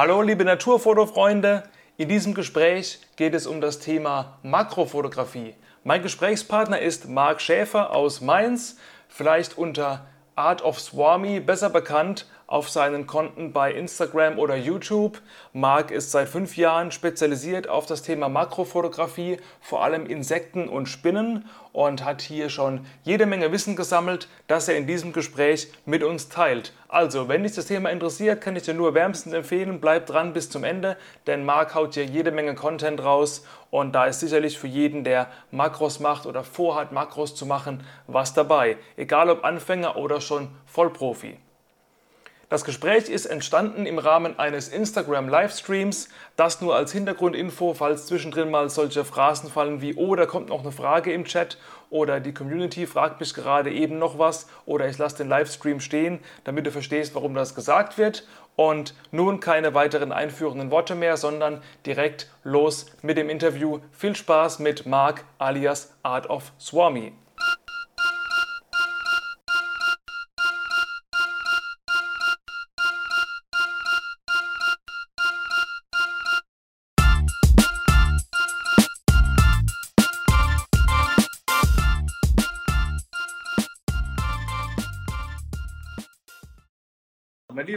Hallo liebe Naturfotofreunde, in diesem Gespräch geht es um das Thema Makrofotografie. Mein Gesprächspartner ist Marc Schäfer aus Mainz, vielleicht unter Art of Swami besser bekannt auf seinen Konten bei Instagram oder YouTube. Marc ist seit fünf Jahren spezialisiert auf das Thema Makrofotografie, vor allem Insekten und Spinnen und hat hier schon jede Menge Wissen gesammelt, das er in diesem Gespräch mit uns teilt. Also, wenn dich das Thema interessiert, kann ich dir nur wärmstens empfehlen, bleib dran bis zum Ende, denn Marc haut hier jede Menge Content raus und da ist sicherlich für jeden, der Makros macht oder vorhat, Makros zu machen, was dabei. Egal ob Anfänger oder schon Vollprofi. Das Gespräch ist entstanden im Rahmen eines Instagram-Livestreams. Das nur als Hintergrundinfo, falls zwischendrin mal solche Phrasen fallen wie, oh, da kommt noch eine Frage im Chat oder die Community fragt mich gerade eben noch was oder ich lasse den Livestream stehen, damit du verstehst, warum das gesagt wird. Und nun keine weiteren einführenden Worte mehr, sondern direkt los mit dem Interview. Viel Spaß mit Mark alias Art of Swami.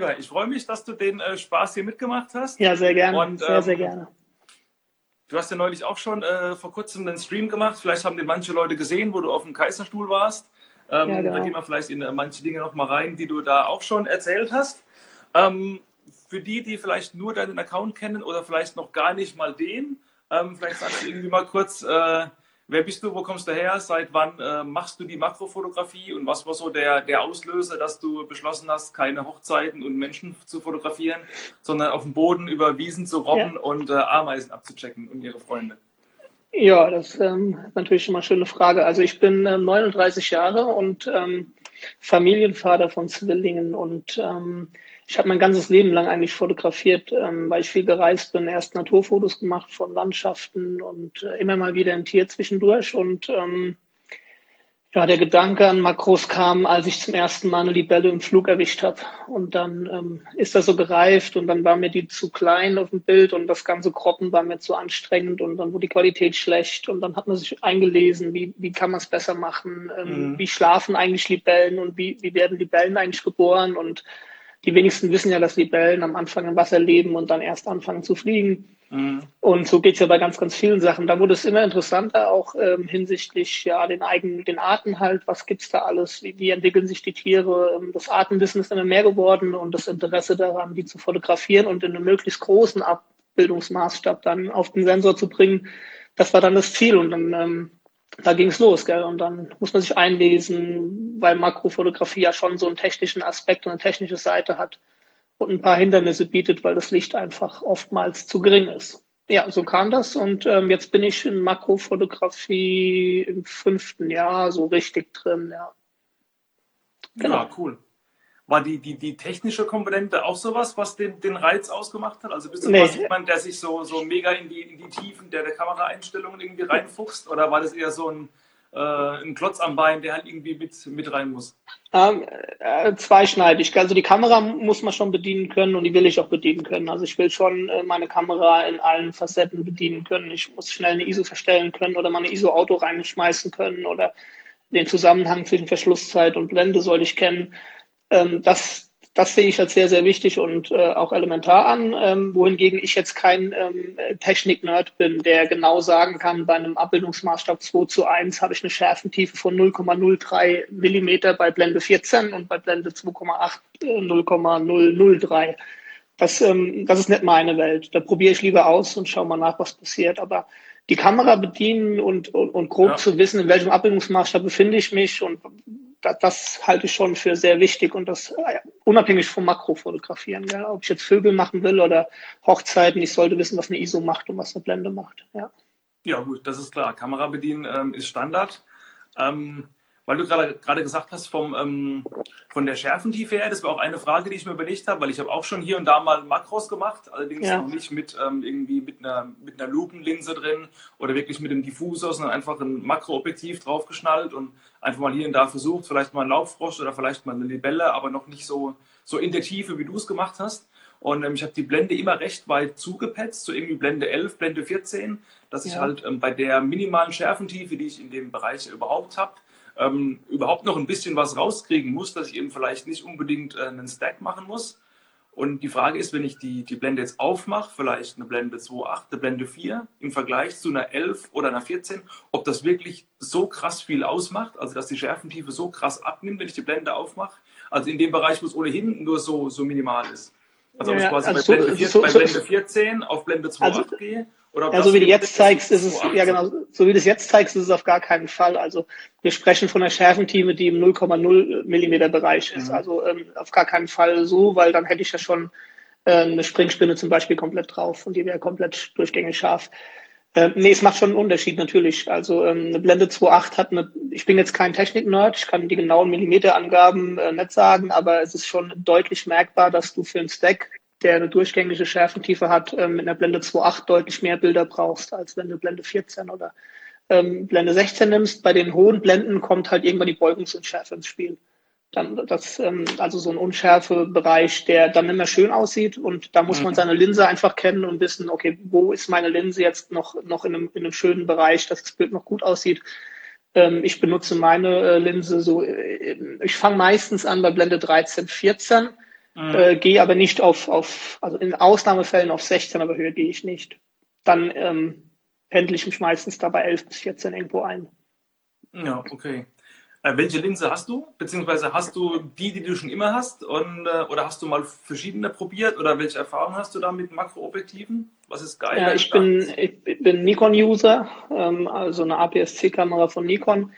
Lieber, ich freue mich, dass du den äh, Spaß hier mitgemacht hast. Ja, sehr gerne. Und, sehr, ähm, sehr gerne. Du hast ja neulich auch schon äh, vor kurzem einen Stream gemacht. Vielleicht haben den manche Leute gesehen, wo du auf dem Kaiserstuhl warst. Ähm, ja, genau. Da gehen wir vielleicht in äh, manche Dinge noch mal rein, die du da auch schon erzählt hast. Ähm, für die, die vielleicht nur deinen Account kennen oder vielleicht noch gar nicht mal den, ähm, vielleicht sagst du irgendwie mal kurz, äh, Wer bist du, wo kommst du her, seit wann äh, machst du die Makrofotografie und was war so der, der Auslöser, dass du beschlossen hast, keine Hochzeiten und Menschen zu fotografieren, sondern auf dem Boden über Wiesen zu robben ja. und äh, Ameisen abzuchecken und ihre Freunde? Ja, das ähm, ist natürlich schon mal eine schöne Frage. Also ich bin äh, 39 Jahre und ähm, Familienvater von Zwillingen und ähm, ich habe mein ganzes Leben lang eigentlich fotografiert, ähm, weil ich viel gereist bin. Erst Naturfotos gemacht von Landschaften und äh, immer mal wieder ein Tier zwischendurch. Und ähm, ja, der Gedanke an Makros kam, als ich zum ersten Mal eine Libelle im Flug erwischt habe. Und dann ähm, ist das so gereift und dann war mir die zu klein auf dem Bild und das ganze Kroppen war mir zu anstrengend und dann wurde die Qualität schlecht und dann hat man sich eingelesen, wie, wie kann man es besser machen, ähm, mhm. wie schlafen eigentlich Libellen und wie, wie werden Libellen eigentlich geboren und die wenigsten wissen ja, dass Libellen am Anfang im Wasser leben und dann erst anfangen zu fliegen. Mhm. Und so geht's ja bei ganz, ganz vielen Sachen. Da wurde es immer interessanter, auch ähm, hinsichtlich ja den eigenen, den Arten halt, was gibt's da alles, wie, wie entwickeln sich die Tiere. Ähm, das Artenwissen ist immer mehr geworden und das Interesse daran, die zu fotografieren und in einem möglichst großen Abbildungsmaßstab dann auf den Sensor zu bringen, das war dann das Ziel. Und dann ähm, da ging es los, gell? Und dann muss man sich einlesen, weil Makrofotografie ja schon so einen technischen Aspekt und eine technische Seite hat und ein paar Hindernisse bietet, weil das Licht einfach oftmals zu gering ist. Ja, so kam das und ähm, jetzt bin ich in Makrofotografie im fünften Jahr so richtig drin, ja. Genau. Ja, cool. War die, die, die technische Komponente auch sowas, was den, den Reiz ausgemacht hat? Also bist du nee. jemand, der sich so, so mega in die, in die Tiefen der, der Kameraeinstellungen irgendwie reinfuchst? Oder war das eher so ein, äh, ein Klotz am Bein, der halt irgendwie mit, mit rein muss? Ähm, äh, zweischneidig. Also die Kamera muss man schon bedienen können und die will ich auch bedienen können. Also ich will schon äh, meine Kamera in allen Facetten bedienen können. Ich muss schnell eine ISO verstellen können oder mal eine ISO-Auto reinschmeißen können oder den Zusammenhang zwischen Verschlusszeit und Blende soll ich kennen. Ähm, das, das sehe ich als sehr, sehr wichtig und äh, auch elementar an, ähm, wohingegen ich jetzt kein ähm, Technik-Nerd bin, der genau sagen kann, bei einem Abbildungsmaßstab 2 zu 1 habe ich eine Schärfentiefe von 0,03 Millimeter bei Blende 14 und bei Blende 2,8 äh, 0,003. Das, ähm, das ist nicht meine Welt. Da probiere ich lieber aus und schaue mal nach, was passiert. Aber die Kamera bedienen und, und, und grob ja. zu wissen, in welchem Abbildungsmaßstab befinde ich mich und das, das halte ich schon für sehr wichtig und das äh, unabhängig vom Makrofotografieren. Ja. Ob ich jetzt Vögel machen will oder Hochzeiten, ich sollte wissen, was eine ISO macht und was eine Blende macht. Ja, ja gut, das ist klar. Kamera bedienen ähm, ist Standard. Ähm, weil du gerade, gerade gesagt hast, vom, ähm, von der Schärfentiefe her, das war auch eine Frage, die ich mir überlegt habe, weil ich habe auch schon hier und da mal Makros gemacht, allerdings ja. noch nicht mit ähm, irgendwie mit einer, mit einer Lupenlinse drin oder wirklich mit einem Diffusor, sondern einfach ein Makroobjektiv draufgeschnallt und einfach mal hier und da versucht, vielleicht mal ein Laubfrosch oder vielleicht mal eine Libelle, aber noch nicht so, so in der Tiefe, wie du es gemacht hast. Und ähm, ich habe die Blende immer recht weit zugepetzt, so irgendwie Blende 11, Blende 14, dass ich halt ähm, bei der minimalen Schärfentiefe, die ich in dem Bereich überhaupt habe, ähm, überhaupt noch ein bisschen was rauskriegen muss, dass ich eben vielleicht nicht unbedingt äh, einen Stack machen muss. Und die Frage ist, wenn ich die, die Blende jetzt aufmache, vielleicht eine Blende 2.8, eine Blende 4, im Vergleich zu einer 11 oder einer 14, ob das wirklich so krass viel ausmacht, also dass die Schärfentiefe so krass abnimmt, wenn ich die Blende aufmache. Also in dem Bereich, wo es ohnehin nur so, so minimal ist. Also ob ja, ich quasi also bei, Blende 14, so, bei Blende 14 auf Blende 2.8 also, gehe ja, so wie du jetzt zeigst, ist es, ja genau, so wie du es jetzt zeigst, ist es auf gar keinen Fall. Also wir sprechen von einer Schärfentiefe, die im 0,0 Millimeter Bereich ist. Mhm. Also ähm, auf gar keinen Fall so, weil dann hätte ich ja schon äh, eine Springspinne zum Beispiel komplett drauf und die wäre komplett durchgängig scharf. Äh, nee, es macht schon einen Unterschied natürlich. Also ähm, eine Blende 2.8 hat eine, ich bin jetzt kein Technik-Nerd, ich kann die genauen Millimeterangaben äh, nicht sagen, aber es ist schon deutlich merkbar, dass du für einen Stack der eine durchgängige Schärfentiefe hat, ähm, mit einer Blende 2.8 deutlich mehr Bilder brauchst, als wenn du Blende 14 oder ähm, Blende 16 nimmst. Bei den hohen Blenden kommt halt irgendwann die Beugungsunschärfe ins Spiel. Dann das, ähm, also so ein Unschärfebereich, der dann immer schön aussieht und da muss mhm. man seine Linse einfach kennen und wissen, okay, wo ist meine Linse jetzt noch, noch in, einem, in einem schönen Bereich, dass das Bild noch gut aussieht. Ähm, ich benutze meine äh, Linse so, äh, ich fange meistens an bei Blende 13, 14 Mhm. Äh, gehe aber nicht auf, auf, also in Ausnahmefällen auf 16, aber höher gehe ich nicht. Dann ähm, pendle ich mich meistens da bei 11 bis 14 irgendwo ein. Ja, okay. Äh, welche Linse hast du? Beziehungsweise hast du die, die du schon immer hast? Und, äh, oder hast du mal verschiedene probiert? Oder welche Erfahrungen hast du da mit Makroobjektiven? Was ist geil? Ja, ich bin, ich bin Nikon-User, ähm, also eine APS-C-Kamera von Nikon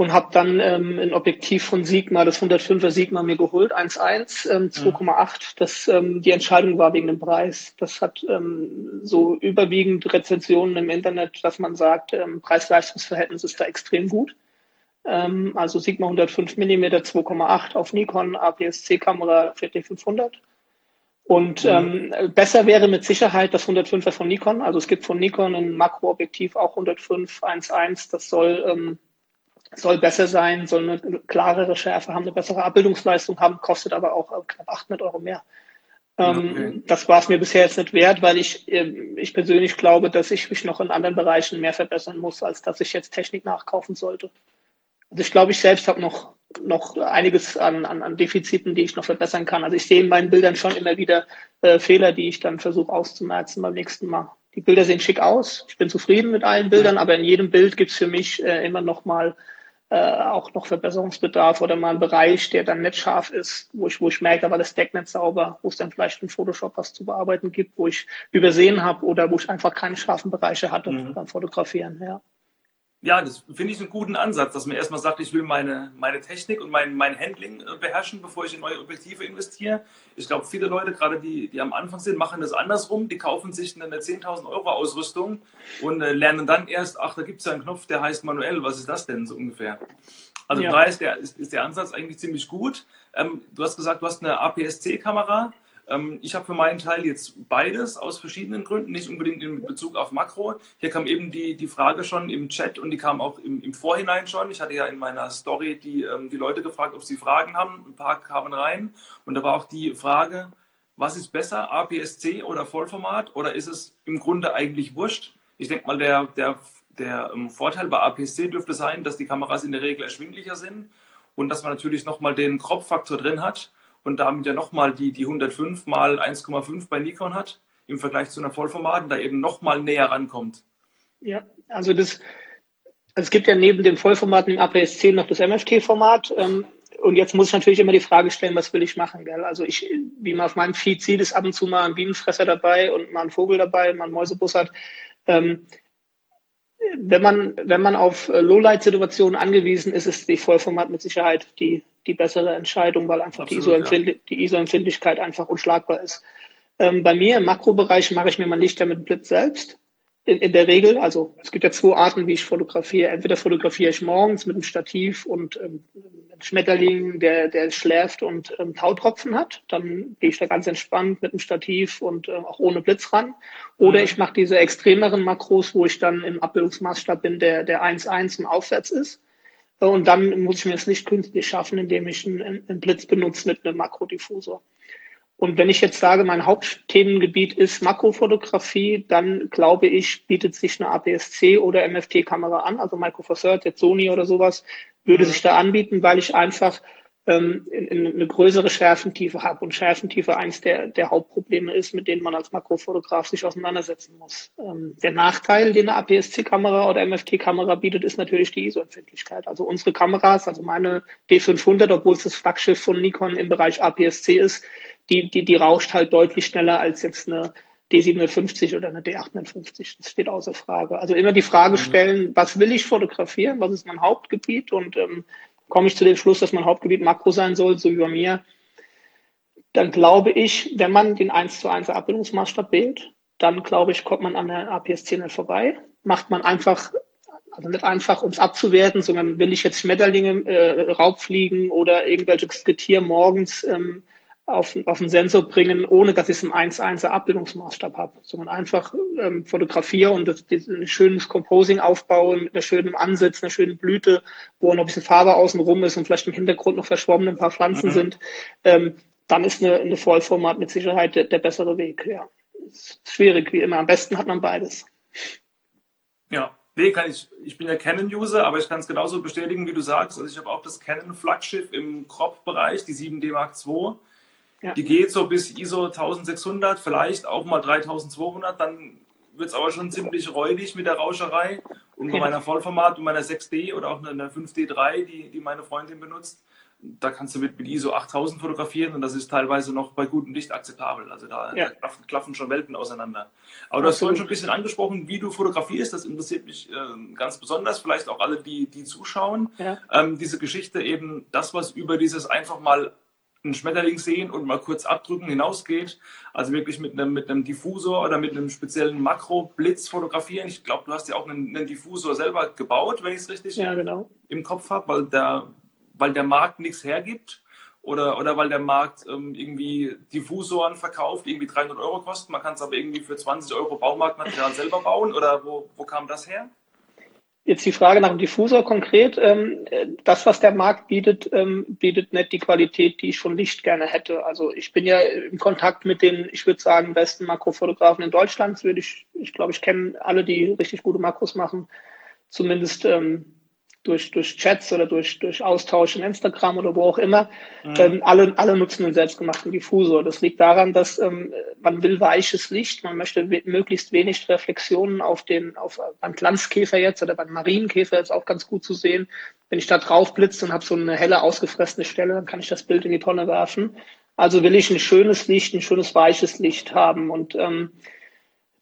und habe dann ähm, ein Objektiv von Sigma, das 105er Sigma mir geholt, 1.1, ähm, 2,8. Mhm. Das ähm, die Entscheidung war wegen dem Preis. Das hat ähm, so überwiegend Rezensionen im Internet, dass man sagt, ähm, Preis-Leistungs-Verhältnis ist da extrem gut. Ähm, also Sigma 105 mm 2,8 auf Nikon, APS-C-Kamera 4500. Und mhm. ähm, besser wäre mit Sicherheit das 105er von Nikon. Also es gibt von Nikon ein Makroobjektiv auch 105 1.1. Das soll ähm, soll besser sein, soll eine klarere Schärfe haben, eine bessere Abbildungsleistung haben, kostet aber auch äh, knapp 800 Euro mehr. Ähm, okay. Das war es mir bisher jetzt nicht wert, weil ich, ähm, ich persönlich glaube, dass ich mich noch in anderen Bereichen mehr verbessern muss, als dass ich jetzt Technik nachkaufen sollte. Also ich glaube, ich selbst habe noch, noch einiges an, an, an Defiziten, die ich noch verbessern kann. Also ich sehe in meinen Bildern schon immer wieder äh, Fehler, die ich dann versuche auszumerzen beim nächsten Mal. Die Bilder sehen schick aus. Ich bin zufrieden mit allen Bildern, aber in jedem Bild gibt es für mich äh, immer noch mal äh, auch noch Verbesserungsbedarf oder mal ein Bereich, der dann nicht scharf ist, wo ich, wo ich merke, da war das Deck nicht sauber, wo es dann vielleicht in Photoshop was zu bearbeiten gibt, wo ich übersehen habe oder wo ich einfach keine scharfen Bereiche hatte mhm. beim Fotografieren. Ja ja, das finde ich einen guten Ansatz, dass man erstmal sagt, ich will meine, meine Technik und mein, mein Handling äh, beherrschen, bevor ich in neue Objektive investiere. Ich glaube, viele Leute, gerade die, die am Anfang sind, machen das andersrum. Die kaufen sich eine 10.000 Euro Ausrüstung und äh, lernen dann erst, ach, da gibt es ja einen Knopf, der heißt manuell. Was ist das denn so ungefähr? Also ja. da ist der, ist, ist der Ansatz eigentlich ziemlich gut. Ähm, du hast gesagt, du hast eine APS-C-Kamera. Ähm, ich habe für meinen Teil jetzt beides aus verschiedenen Gründen, nicht unbedingt in Bezug auf Makro. Hier kam eben die, die Frage schon im Chat und die kam auch im, im Vorhinein schon. Ich hatte ja in meiner Story die, ähm, die Leute gefragt, ob sie Fragen haben. Ein paar kamen rein und da war auch die Frage, was ist besser, APS-C oder Vollformat oder ist es im Grunde eigentlich wurscht? Ich denke mal, der, der, der ähm, Vorteil bei APS-C dürfte sein, dass die Kameras in der Regel erschwinglicher sind und dass man natürlich nochmal den Crop-Faktor drin hat und damit ja nochmal die, die 105 mal 1,5 bei Nikon hat, im Vergleich zu einer Vollformaten, da eben nochmal näher rankommt. Ja, also das, es gibt ja neben dem Vollformaten im APS-C noch das MFT-Format. Ähm, und jetzt muss ich natürlich immer die Frage stellen, was will ich machen? Gell? Also ich, wie man auf meinem Feed sieht, ist ab und zu mal ein Bienenfresser dabei und mal ein Vogel dabei, mal ein Mäusebus hat. Ähm, wenn man, wenn man auf äh, Lowlight-Situationen angewiesen ist, ist die Vollformat mit Sicherheit die, die bessere Entscheidung, weil einfach Absolut, die ISO-Empfindlichkeit ISO einfach unschlagbar ist. Ähm, bei mir im Makrobereich mache ich mir mein Licht ja mit Blitz selbst. In, in, der Regel, also es gibt ja zwei Arten, wie ich fotografiere. Entweder fotografiere ich morgens mit einem Stativ und ähm, einem Schmetterling, der, der schläft und ähm, Tautropfen hat. Dann gehe ich da ganz entspannt mit einem Stativ und äh, auch ohne Blitz ran. Oder mhm. ich mache diese extremeren Makros, wo ich dann im Abbildungsmaßstab bin, der, der 1,1 und aufwärts ist. Und dann muss ich mir das Licht künstlich schaffen, indem ich einen, einen Blitz benutze mit einem Makrodiffusor. Und wenn ich jetzt sage, mein Hauptthemengebiet ist Makrofotografie, dann glaube ich, bietet sich eine APS-C oder MFT-Kamera an, also Micro Four Thirds, jetzt Sony oder sowas, würde mhm. sich da anbieten, weil ich einfach ähm, in, in eine größere Schärfentiefe habe. Und Schärfentiefe eins der, der Hauptprobleme ist, mit denen man als Makrofotograf sich auseinandersetzen muss. Ähm, der Nachteil, den eine APS-C-Kamera oder MFT-Kamera bietet, ist natürlich die ISO-Empfindlichkeit. Also unsere Kameras, also meine D500, obwohl es das Flaggschiff von Nikon im Bereich APS-C ist, die, die, die rauscht halt deutlich schneller als jetzt eine D750 oder eine D850. Das steht außer Frage. Also immer die Frage mhm. stellen, was will ich fotografieren? Was ist mein Hauptgebiet? Und ähm, komme ich zu dem Schluss, dass mein Hauptgebiet Makro sein soll, so wie bei mir. Dann glaube ich, wenn man den 1 zu 1 Abbildungsmaßstab wählt, dann glaube ich, kommt man an der APS-10 nicht vorbei. Macht man einfach, also nicht einfach, um es abzuwerten, sondern will ich jetzt Schmetterlinge, äh, Raubfliegen oder irgendwelches Getier morgens ähm, auf, auf den Sensor bringen, ohne dass ich es im 1-1er Abbildungsmaßstab habe, sondern einfach ähm, fotografiere und das, das, ein schönes Composing aufbauen mit einer schönen Ansatz, einer schönen Blüte, wo noch ein bisschen Farbe außen rum ist und vielleicht im Hintergrund noch verschwommen ein paar Pflanzen mhm. sind, ähm, dann ist eine, eine Vollformat mit Sicherheit der, der bessere Weg. Ja, ist schwierig wie immer. Am besten hat man beides. Ja, Nee, kann ich, ich bin ja Canon-User, aber ich kann es genauso bestätigen, wie du sagst. Also ich habe auch das Canon-Flaggschiff im Crop-Bereich, die 7D Mark II. Ja. Die geht so bis ISO 1600, vielleicht auch mal 3200, dann wird es aber schon ziemlich räudig mit der Rauscherei. Und bei meiner Vollformat und meiner 6D oder auch einer 5D3, die, die meine Freundin benutzt, da kannst du mit, mit ISO 8000 fotografieren und das ist teilweise noch bei gutem Licht akzeptabel. Also da, ja. da klaffen schon Welten auseinander. Aber du hast vorhin schon ein bisschen angesprochen, wie du fotografierst. Das interessiert mich äh, ganz besonders. Vielleicht auch alle, die, die zuschauen. Ja. Ähm, diese Geschichte eben, das, was über dieses einfach mal einen Schmetterling sehen und mal kurz abdrücken hinausgeht. Also wirklich mit einem, mit einem Diffusor oder mit einem speziellen Makro-Blitz fotografieren. Ich glaube, du hast ja auch einen, einen, Diffusor selber gebaut, wenn ich es richtig ja, genau. im Kopf habe, weil der, weil der Markt nichts hergibt oder, oder weil der Markt ähm, irgendwie Diffusoren verkauft, die irgendwie 300 Euro kosten. Man kann es aber irgendwie für 20 Euro Baumarktmaterial selber bauen oder wo, wo kam das her? Jetzt die Frage nach dem Diffusor konkret. Ähm, das, was der Markt bietet, ähm, bietet nicht die Qualität, die ich von Licht gerne hätte. Also ich bin ja im Kontakt mit den, ich würde sagen, besten Makrofotografen in Deutschland. Das würde ich, ich glaube, ich kenne alle, die richtig gute Makros machen. Zumindest ähm, durch, durch Chats oder durch, durch Austausch in Instagram oder wo auch immer. Mhm. Ähm, alle, alle nutzen einen selbstgemachten Diffusor. Das liegt daran, dass ähm, man will weiches Licht, man möchte we möglichst wenig Reflexionen auf den, auf beim Glanzkäfer jetzt oder beim Marienkäfer ist auch ganz gut zu sehen. Wenn ich da drauf blitze und habe so eine helle, ausgefressene Stelle, dann kann ich das Bild in die Tonne werfen. Also will ich ein schönes Licht, ein schönes weiches Licht haben. Und ähm,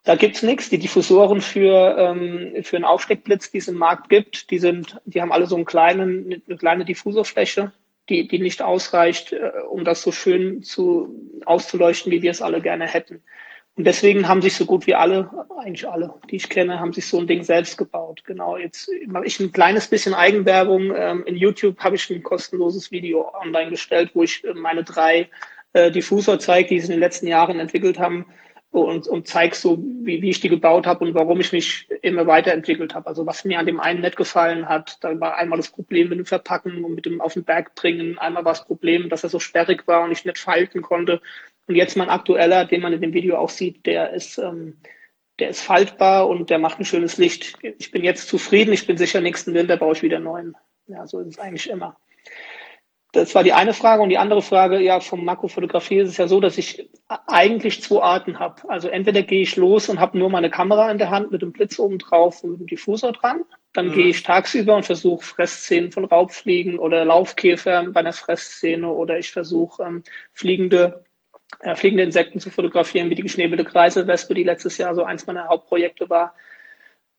da gibt's nichts. Die Diffusoren für, ähm, für einen Aufsteckblitz, die es im Markt gibt, die sind, die haben alle so einen kleinen, eine kleine Diffusorfläche, die, die nicht ausreicht, äh, um das so schön zu, auszuleuchten, wie wir es alle gerne hätten. Und deswegen haben sich so gut wie alle, eigentlich alle, die ich kenne, haben sich so ein Ding selbst gebaut. Genau, jetzt mache ich ein kleines bisschen Eigenwerbung. Ähm, in YouTube habe ich ein kostenloses Video online gestellt, wo ich meine drei äh, Diffusor zeige, die sie in den letzten Jahren entwickelt haben und, und zeige so, wie, wie ich die gebaut habe und warum ich mich immer weiterentwickelt habe. Also was mir an dem einen nicht gefallen hat, da war einmal das Problem mit dem Verpacken und mit dem auf den Berg bringen, einmal war das Problem, dass er so sperrig war und ich nicht falten konnte. Und jetzt mein aktueller, den man in dem Video auch sieht, der ist, ähm, der ist faltbar und der macht ein schönes Licht. Ich bin jetzt zufrieden, ich bin sicher, nächsten Winter baue ich wieder neuen. Ja, so ist es eigentlich immer. Das war die eine Frage. Und die andere Frage, ja, vom Makrofotografie ist es ja so, dass ich eigentlich zwei Arten habe. Also entweder gehe ich los und habe nur meine Kamera in der Hand mit dem Blitz oben drauf und mit dem Diffusor dran. Dann mhm. gehe ich tagsüber und versuche Fressszenen von Raubfliegen oder Laufkäfer bei einer Fressszene oder ich versuche ähm, fliegende, äh, fliegende Insekten zu fotografieren, wie die geschnebelte Kreiselwespe, die letztes Jahr so eins meiner Hauptprojekte war.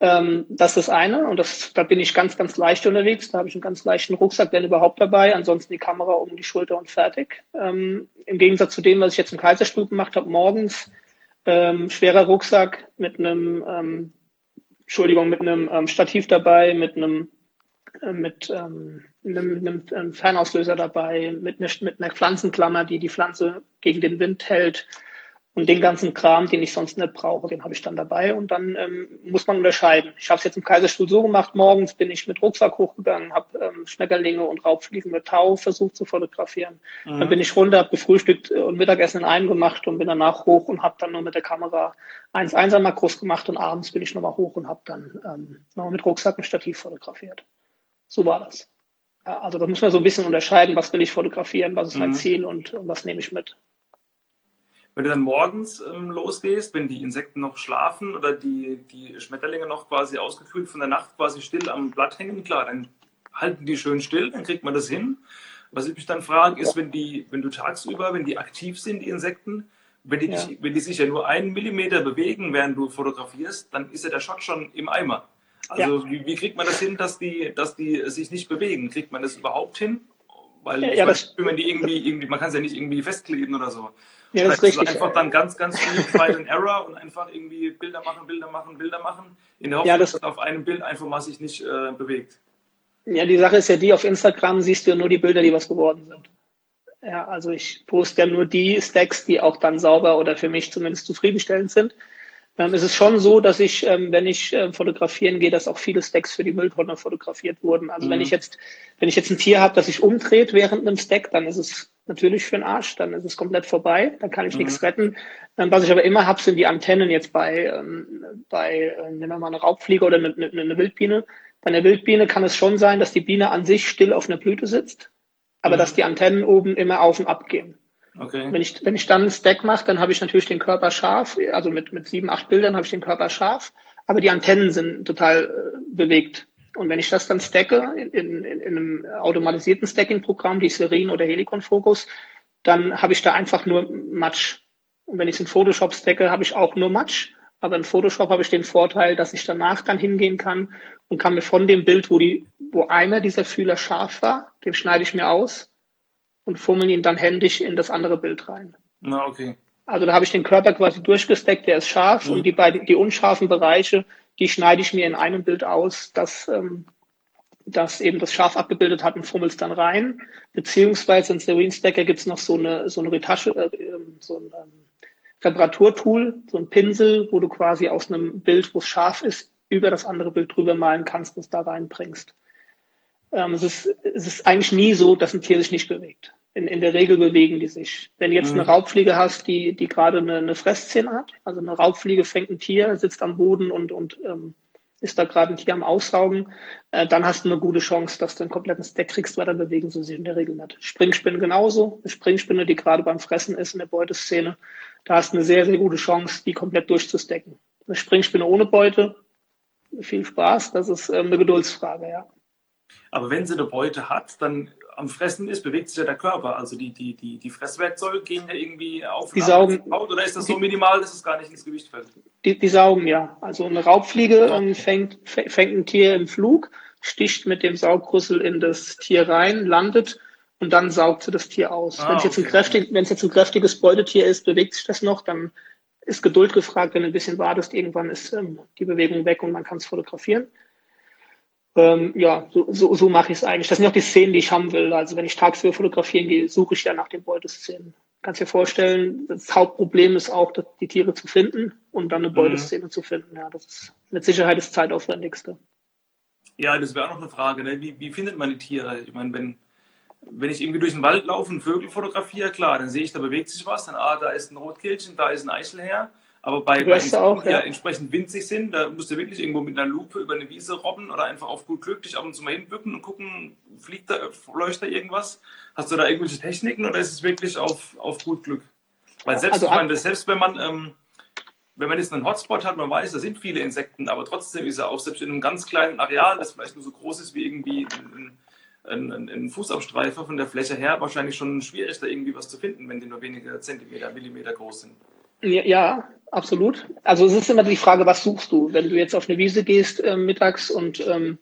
Ähm, das ist eine und das, da bin ich ganz, ganz leicht unterwegs. Da habe ich einen ganz leichten Rucksack, wenn überhaupt dabei. Ansonsten die Kamera um die Schulter und fertig. Ähm, Im Gegensatz zu dem, was ich jetzt im Kaiserstuhl gemacht habe, morgens ähm, schwerer Rucksack mit einem ähm, Entschuldigung, mit einem ähm, Stativ dabei, mit einem äh, mit ähm, einem, einem, Fernauslöser dabei, mit, ne, mit einer Pflanzenklammer, die die Pflanze gegen den Wind hält und den ganzen Kram, den ich sonst nicht brauche, den habe ich dann dabei und dann ähm, muss man unterscheiden. Ich habe es jetzt im Kaiserstuhl so gemacht, morgens bin ich mit Rucksack hochgegangen, habe ähm, Schmetterlinge und Raubfliegen mit Tau versucht zu fotografieren. Mhm. Dann bin ich runter, habe gefrühstückt und Mittagessen in einem gemacht und bin danach hoch und habe dann nur mit der Kamera 1-1er Makros gemacht und abends bin ich nochmal hoch und habe dann ähm, nochmal mit Rucksack ein Stativ fotografiert. So war das. Ja, also da muss man so ein bisschen unterscheiden, was will ich fotografieren, was ist mein mhm. Ziel und, und was nehme ich mit. Wenn du dann morgens ähm, losgehst, wenn die Insekten noch schlafen oder die, die Schmetterlinge noch quasi ausgekühlt von der Nacht quasi still am Blatt hängen, klar, dann halten die schön still, dann kriegt man das hin. Was ich mich dann frage, ist, wenn, die, wenn du tagsüber, wenn die aktiv sind, die Insekten, wenn die, ja. dich, wenn die sich ja nur einen Millimeter bewegen, während du fotografierst, dann ist ja der Shot schon im Eimer. Also ja. wie, wie, kriegt man das hin, dass die, dass die sich nicht bewegen? Kriegt man das überhaupt hin? Weil ja, weiß, man die irgendwie, irgendwie, man kann es ja nicht irgendwie festkleben oder so. Ja, das ist richtig. einfach dann ganz, ganz viel Trial and Error und einfach irgendwie Bilder machen, Bilder machen, Bilder machen, in der Hoffnung, ja, das, dass auf einem Bild einfach mal sich nicht äh, bewegt. Ja, die Sache ist ja die, auf Instagram siehst du nur die Bilder, die was geworden sind. Ja, also ich poste ja nur die Stacks, die auch dann sauber oder für mich zumindest zufriedenstellend sind. Ähm, es ist schon so, dass ich, ähm, wenn ich äh, fotografieren gehe, dass auch viele Stacks für die Mülltonne fotografiert wurden. Also mhm. wenn ich jetzt, wenn ich jetzt ein Tier habe, das sich umdreht während einem Stack, dann ist es natürlich für den Arsch, dann ist es komplett vorbei, dann kann ich mhm. nichts retten. Ähm, was ich aber immer habe, sind die Antennen jetzt bei, ähm, bei äh, nehmen wir mal eine Raubfliege oder eine, eine, eine, Wildbiene. Bei einer Wildbiene kann es schon sein, dass die Biene an sich still auf einer Blüte sitzt, aber mhm. dass die Antennen oben immer auf und ab gehen. Okay. Wenn ich, wenn ich dann einen Stack mache, dann habe ich natürlich den Körper scharf, also mit, mit sieben, acht Bildern habe ich den Körper scharf, aber die Antennen sind total äh, bewegt. Und wenn ich das dann stacke in, in, in einem automatisierten Stacking-Programm, die Serin oder Helicon Focus, dann habe ich da einfach nur Matsch. Und wenn ich es in Photoshop stacke, habe ich auch nur Matsch. Aber in Photoshop habe ich den Vorteil, dass ich danach dann hingehen kann und kann mir von dem Bild, wo die, wo einer dieser Fühler scharf war, den schneide ich mir aus und fummel ihn dann händisch in das andere Bild rein. Na, okay. Also da habe ich den Körper quasi durchgesteckt, der ist scharf mhm. und die beiden, die unscharfen Bereiche, die schneide ich mir in einem Bild aus, das, ähm, das eben das scharf abgebildet hat und fummels dann rein. Beziehungsweise in Serene Stacker gibt es noch so eine, so eine Retasche, äh, ähm, so ein ähm, Reparaturtool, so ein Pinsel, wo du quasi aus einem Bild, wo es scharf ist, über das andere Bild drüber malen kannst und es da reinbringst. Ähm, es, ist, es ist eigentlich nie so, dass ein Tier sich nicht bewegt. In, in der Regel bewegen die sich. Wenn du jetzt mhm. eine Raubfliege hast, die, die gerade eine, eine Fresszene hat, also eine Raubfliege fängt ein Tier, sitzt am Boden und, und ähm, ist da gerade ein Tier am Aussaugen, äh, dann hast du eine gute Chance, dass du einen kompletten Stack kriegst, weil dann bewegen sie sich in der Regel nicht. Springspinne genauso. Eine Springspinne, die gerade beim Fressen ist in der Beuteszene, da hast du eine sehr, sehr gute Chance, die komplett durchzustecken. Eine Springspinne ohne Beute, viel Spaß, das ist ähm, eine Geduldsfrage, ja. Aber wenn sie eine Beute hat, dann am Fressen ist, bewegt sich ja der Körper. Also die, die, die, die Fresswerkzeuge gehen ja irgendwie auf die saugen, Haut, oder ist das so minimal, dass es gar nicht ins Gewicht fällt? Die, die saugen, ja. Also eine Raubfliege ja. Ähm, fängt, fängt ein Tier im Flug, sticht mit dem Saugrüssel in das Tier rein, landet und dann saugt sie das Tier aus. Ah, wenn es jetzt, okay. kräftig, jetzt ein kräftiges Beutetier ist, bewegt sich das noch, dann ist Geduld gefragt, wenn du ein bisschen wartest, irgendwann ist ähm, die Bewegung weg und man kann es fotografieren. Ähm, ja, so, so, so mache ich es eigentlich. Das sind auch die Szenen, die ich haben will. Also wenn ich tagsüber fotografieren gehe, suche ich ja nach den Beuteszenen. Kannst dir vorstellen, das Hauptproblem ist auch, die Tiere zu finden und dann eine. Beuteszene mhm. zu finden. Ja, das ist mit Sicherheit das zeitaufwendigste. Ja, das wäre auch noch eine Frage. Ne? Wie, wie findet man die Tiere? Ich meine, wenn, wenn ich irgendwie durch den Wald laufe und Vögel fotografiere, klar, dann sehe ich, da bewegt sich was. Dann, ah, da ist ein Rotkehlchen, da ist ein Eichelherr. Aber bei, bei auch, die ja. entsprechend winzig sind, da musst du wirklich irgendwo mit einer Lupe über eine Wiese robben oder einfach auf gut Glück dich ab und zu mal hinbücken und gucken, fliegt da, leuchtet da irgendwas? Hast du da irgendwelche Techniken oder ist es wirklich auf, auf gut Glück? Weil selbst, also, meine, selbst wenn man, ähm, wenn man jetzt einen Hotspot hat, man weiß, da sind viele Insekten, aber trotzdem ist er auch selbst in einem ganz kleinen Areal, das vielleicht nur so groß ist wie irgendwie ein, ein, ein, Fußabstreifer von der Fläche her, wahrscheinlich schon schwierig, da irgendwie was zu finden, wenn die nur wenige Zentimeter, Millimeter groß sind. Ja, absolut. Also es ist immer die Frage, was suchst du? Wenn du jetzt auf eine Wiese gehst äh, mittags und ähm,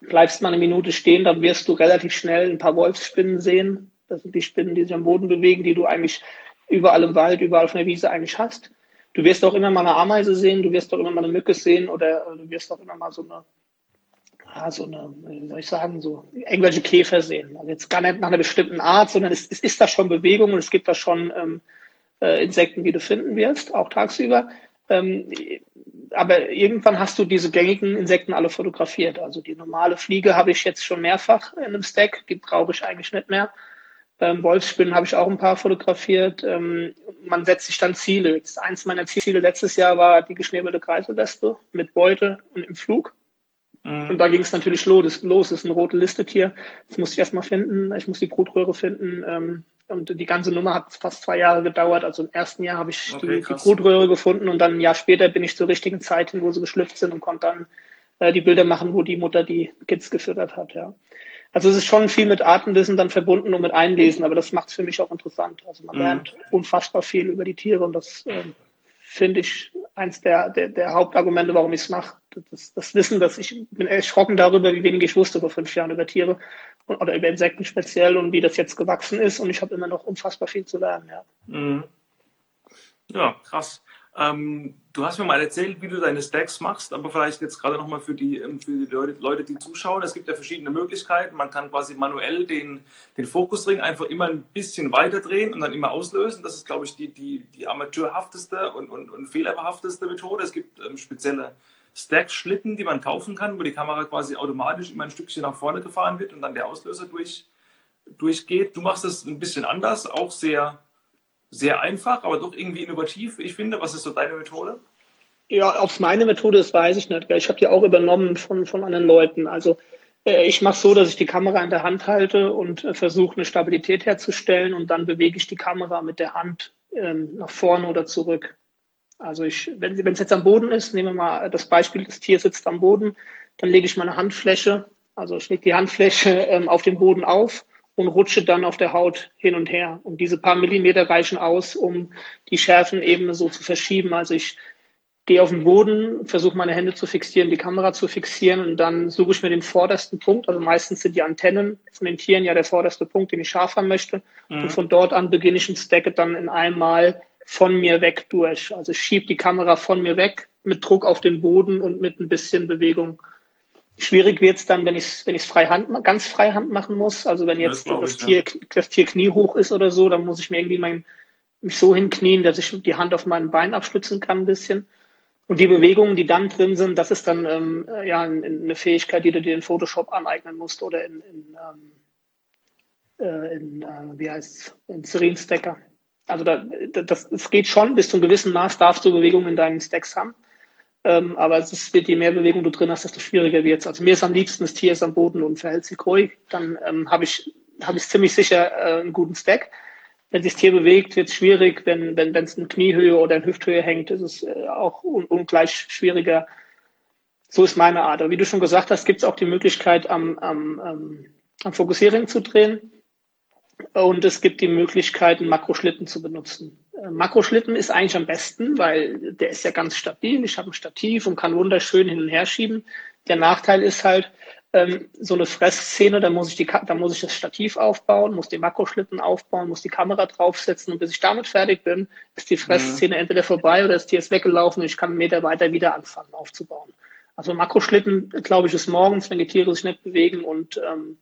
bleibst mal eine Minute stehen, dann wirst du relativ schnell ein paar Wolfsspinnen sehen. Das sind die Spinnen, die sich am Boden bewegen, die du eigentlich überall im Wald, überall auf einer Wiese eigentlich hast. du wirst auch immer mal eine Ameise sehen, du wirst auch immer mal eine Mücke sehen oder du wirst auch immer mal so eine, ja, so eine, wie soll ich sagen, so irgendwelche Käfer sehen. Also jetzt gar nicht nach einer bestimmten Art, sondern es, es ist da schon Bewegung und es gibt da schon ähm, äh, Insekten, die du finden wirst, auch tagsüber. Ähm, aber irgendwann hast du diese gängigen Insekten alle fotografiert. Also die normale Fliege habe ich jetzt schon mehrfach in einem Stack, die brauche ich eigentlich nicht mehr. Ähm, Wolfsspinnen habe ich auch ein paar fotografiert. Ähm, man setzt sich dann Ziele. Jetzt eins meiner Ziele letztes Jahr war die geschnebelte Kreisewespe mit Beute und im Flug. Mhm. Und da ging es natürlich los. los. Das ist ein rotes Listetier. Das musste ich erstmal finden. Ich muss die Brutröhre finden. Ähm, und die ganze Nummer hat fast zwei Jahre gedauert. Also im ersten Jahr habe ich okay, die, die Brutröhre gefunden und dann ein Jahr später bin ich zur richtigen Zeit hin, wo sie geschlüpft sind und konnte dann äh, die Bilder machen, wo die Mutter die Kids gefüttert hat. Ja. Also es ist schon viel mit Artenwissen dann verbunden und mit Einlesen, aber das macht es für mich auch interessant. Also man mhm. lernt unfassbar viel über die Tiere und das äh, finde ich eins der, der, der Hauptargumente, warum ich es mache. Das, das Wissen, dass ich bin erschrocken darüber, wie wenig ich wusste vor fünf Jahren über Tiere oder über Insekten speziell und wie das jetzt gewachsen ist und ich habe immer noch unfassbar viel zu lernen. Ja, mhm. ja krass. Ähm, du hast mir mal erzählt, wie du deine Stacks machst, aber vielleicht jetzt gerade nochmal für die, ähm, für die Leute, Leute, die zuschauen. Es gibt ja verschiedene Möglichkeiten. Man kann quasi manuell den, den Fokusring einfach immer ein bisschen weiter drehen und dann immer auslösen. Das ist, glaube ich, die, die, die amateurhafteste und, und, und fehlerbehafteste Methode. Es gibt ähm, spezielle Stack-Schlitten, die man kaufen kann, wo die Kamera quasi automatisch immer ein Stückchen nach vorne gefahren wird und dann der Auslöser durch, durchgeht. Du machst das ein bisschen anders, auch sehr sehr einfach, aber doch irgendwie innovativ. Ich finde, was ist so deine Methode? Ja, ob es meine Methode ist, weiß ich nicht. Ich habe die auch übernommen von, von anderen Leuten. Also äh, ich mache so, dass ich die Kamera in der Hand halte und äh, versuche eine Stabilität herzustellen und dann bewege ich die Kamera mit der Hand ähm, nach vorne oder zurück. Also ich, wenn es jetzt am Boden ist, nehmen wir mal das Beispiel, das Tier sitzt am Boden, dann lege ich meine Handfläche, also ich lege die Handfläche ähm, auf den Boden auf und rutsche dann auf der Haut hin und her. Und diese paar Millimeter reichen aus, um die Schärfenebene so zu verschieben. Also ich gehe auf den Boden, versuche meine Hände zu fixieren, die Kamera zu fixieren und dann suche ich mir den vordersten Punkt. Also meistens sind die Antennen von den Tieren ja der vorderste Punkt, den ich scharf haben möchte. Mhm. Und von dort an beginne ich ein Stacket dann in einmal von mir weg durch. Also ich schiebe die Kamera von mir weg mit Druck auf den Boden und mit ein bisschen Bewegung Schwierig wird es dann, wenn ich es wenn ich's frei Hand, ganz frei Hand machen muss. Also wenn jetzt das, das Tier, ja. das Tier kniehoch ist oder so, dann muss ich mir irgendwie mein, mich so hinknien, dass ich die Hand auf meinem Bein abstützen kann ein bisschen. Und die Bewegungen, die dann drin sind, das ist dann ähm, ja eine Fähigkeit, die du dir in Photoshop aneignen musst oder in, in, ähm, äh, in äh, wie heißt in Serene Stacker. Also da, das, das geht schon, bis zu einem gewissen Maß darfst du Bewegungen in deinen Stacks haben. Ähm, aber es ist, je mehr Bewegung du drin hast, desto schwieriger wird es. Also mir ist am liebsten, das Tier ist am Boden und verhält sich ruhig. Dann ähm, habe ich, hab ich ziemlich sicher äh, einen guten Stack. Wenn sich das Tier bewegt, wird es schwierig. Wenn wenn wenn, es in Kniehöhe oder in Hüfthöhe hängt, ist es äh, auch un, ungleich schwieriger. So ist meine Art. Aber wie du schon gesagt hast, gibt es auch die Möglichkeit, am, am, ähm, am Fokussierring zu drehen. Und es gibt die Möglichkeit, einen Makroschlitten zu benutzen. Äh, Makroschlitten ist eigentlich am besten, weil der ist ja ganz stabil. Ich habe ein Stativ und kann wunderschön hin und her schieben. Der Nachteil ist halt, ähm, so eine Fressszene, da muss ich die, da muss ich das Stativ aufbauen, muss den Makroschlitten aufbauen, muss die Kamera draufsetzen und bis ich damit fertig bin, ist die Fressszene mhm. entweder vorbei oder das Tier ist weggelaufen und ich kann einen Meter weiter wieder anfangen aufzubauen. Also Makroschlitten, glaube ich, ist morgens, wenn die Tiere sich nicht bewegen und ähm,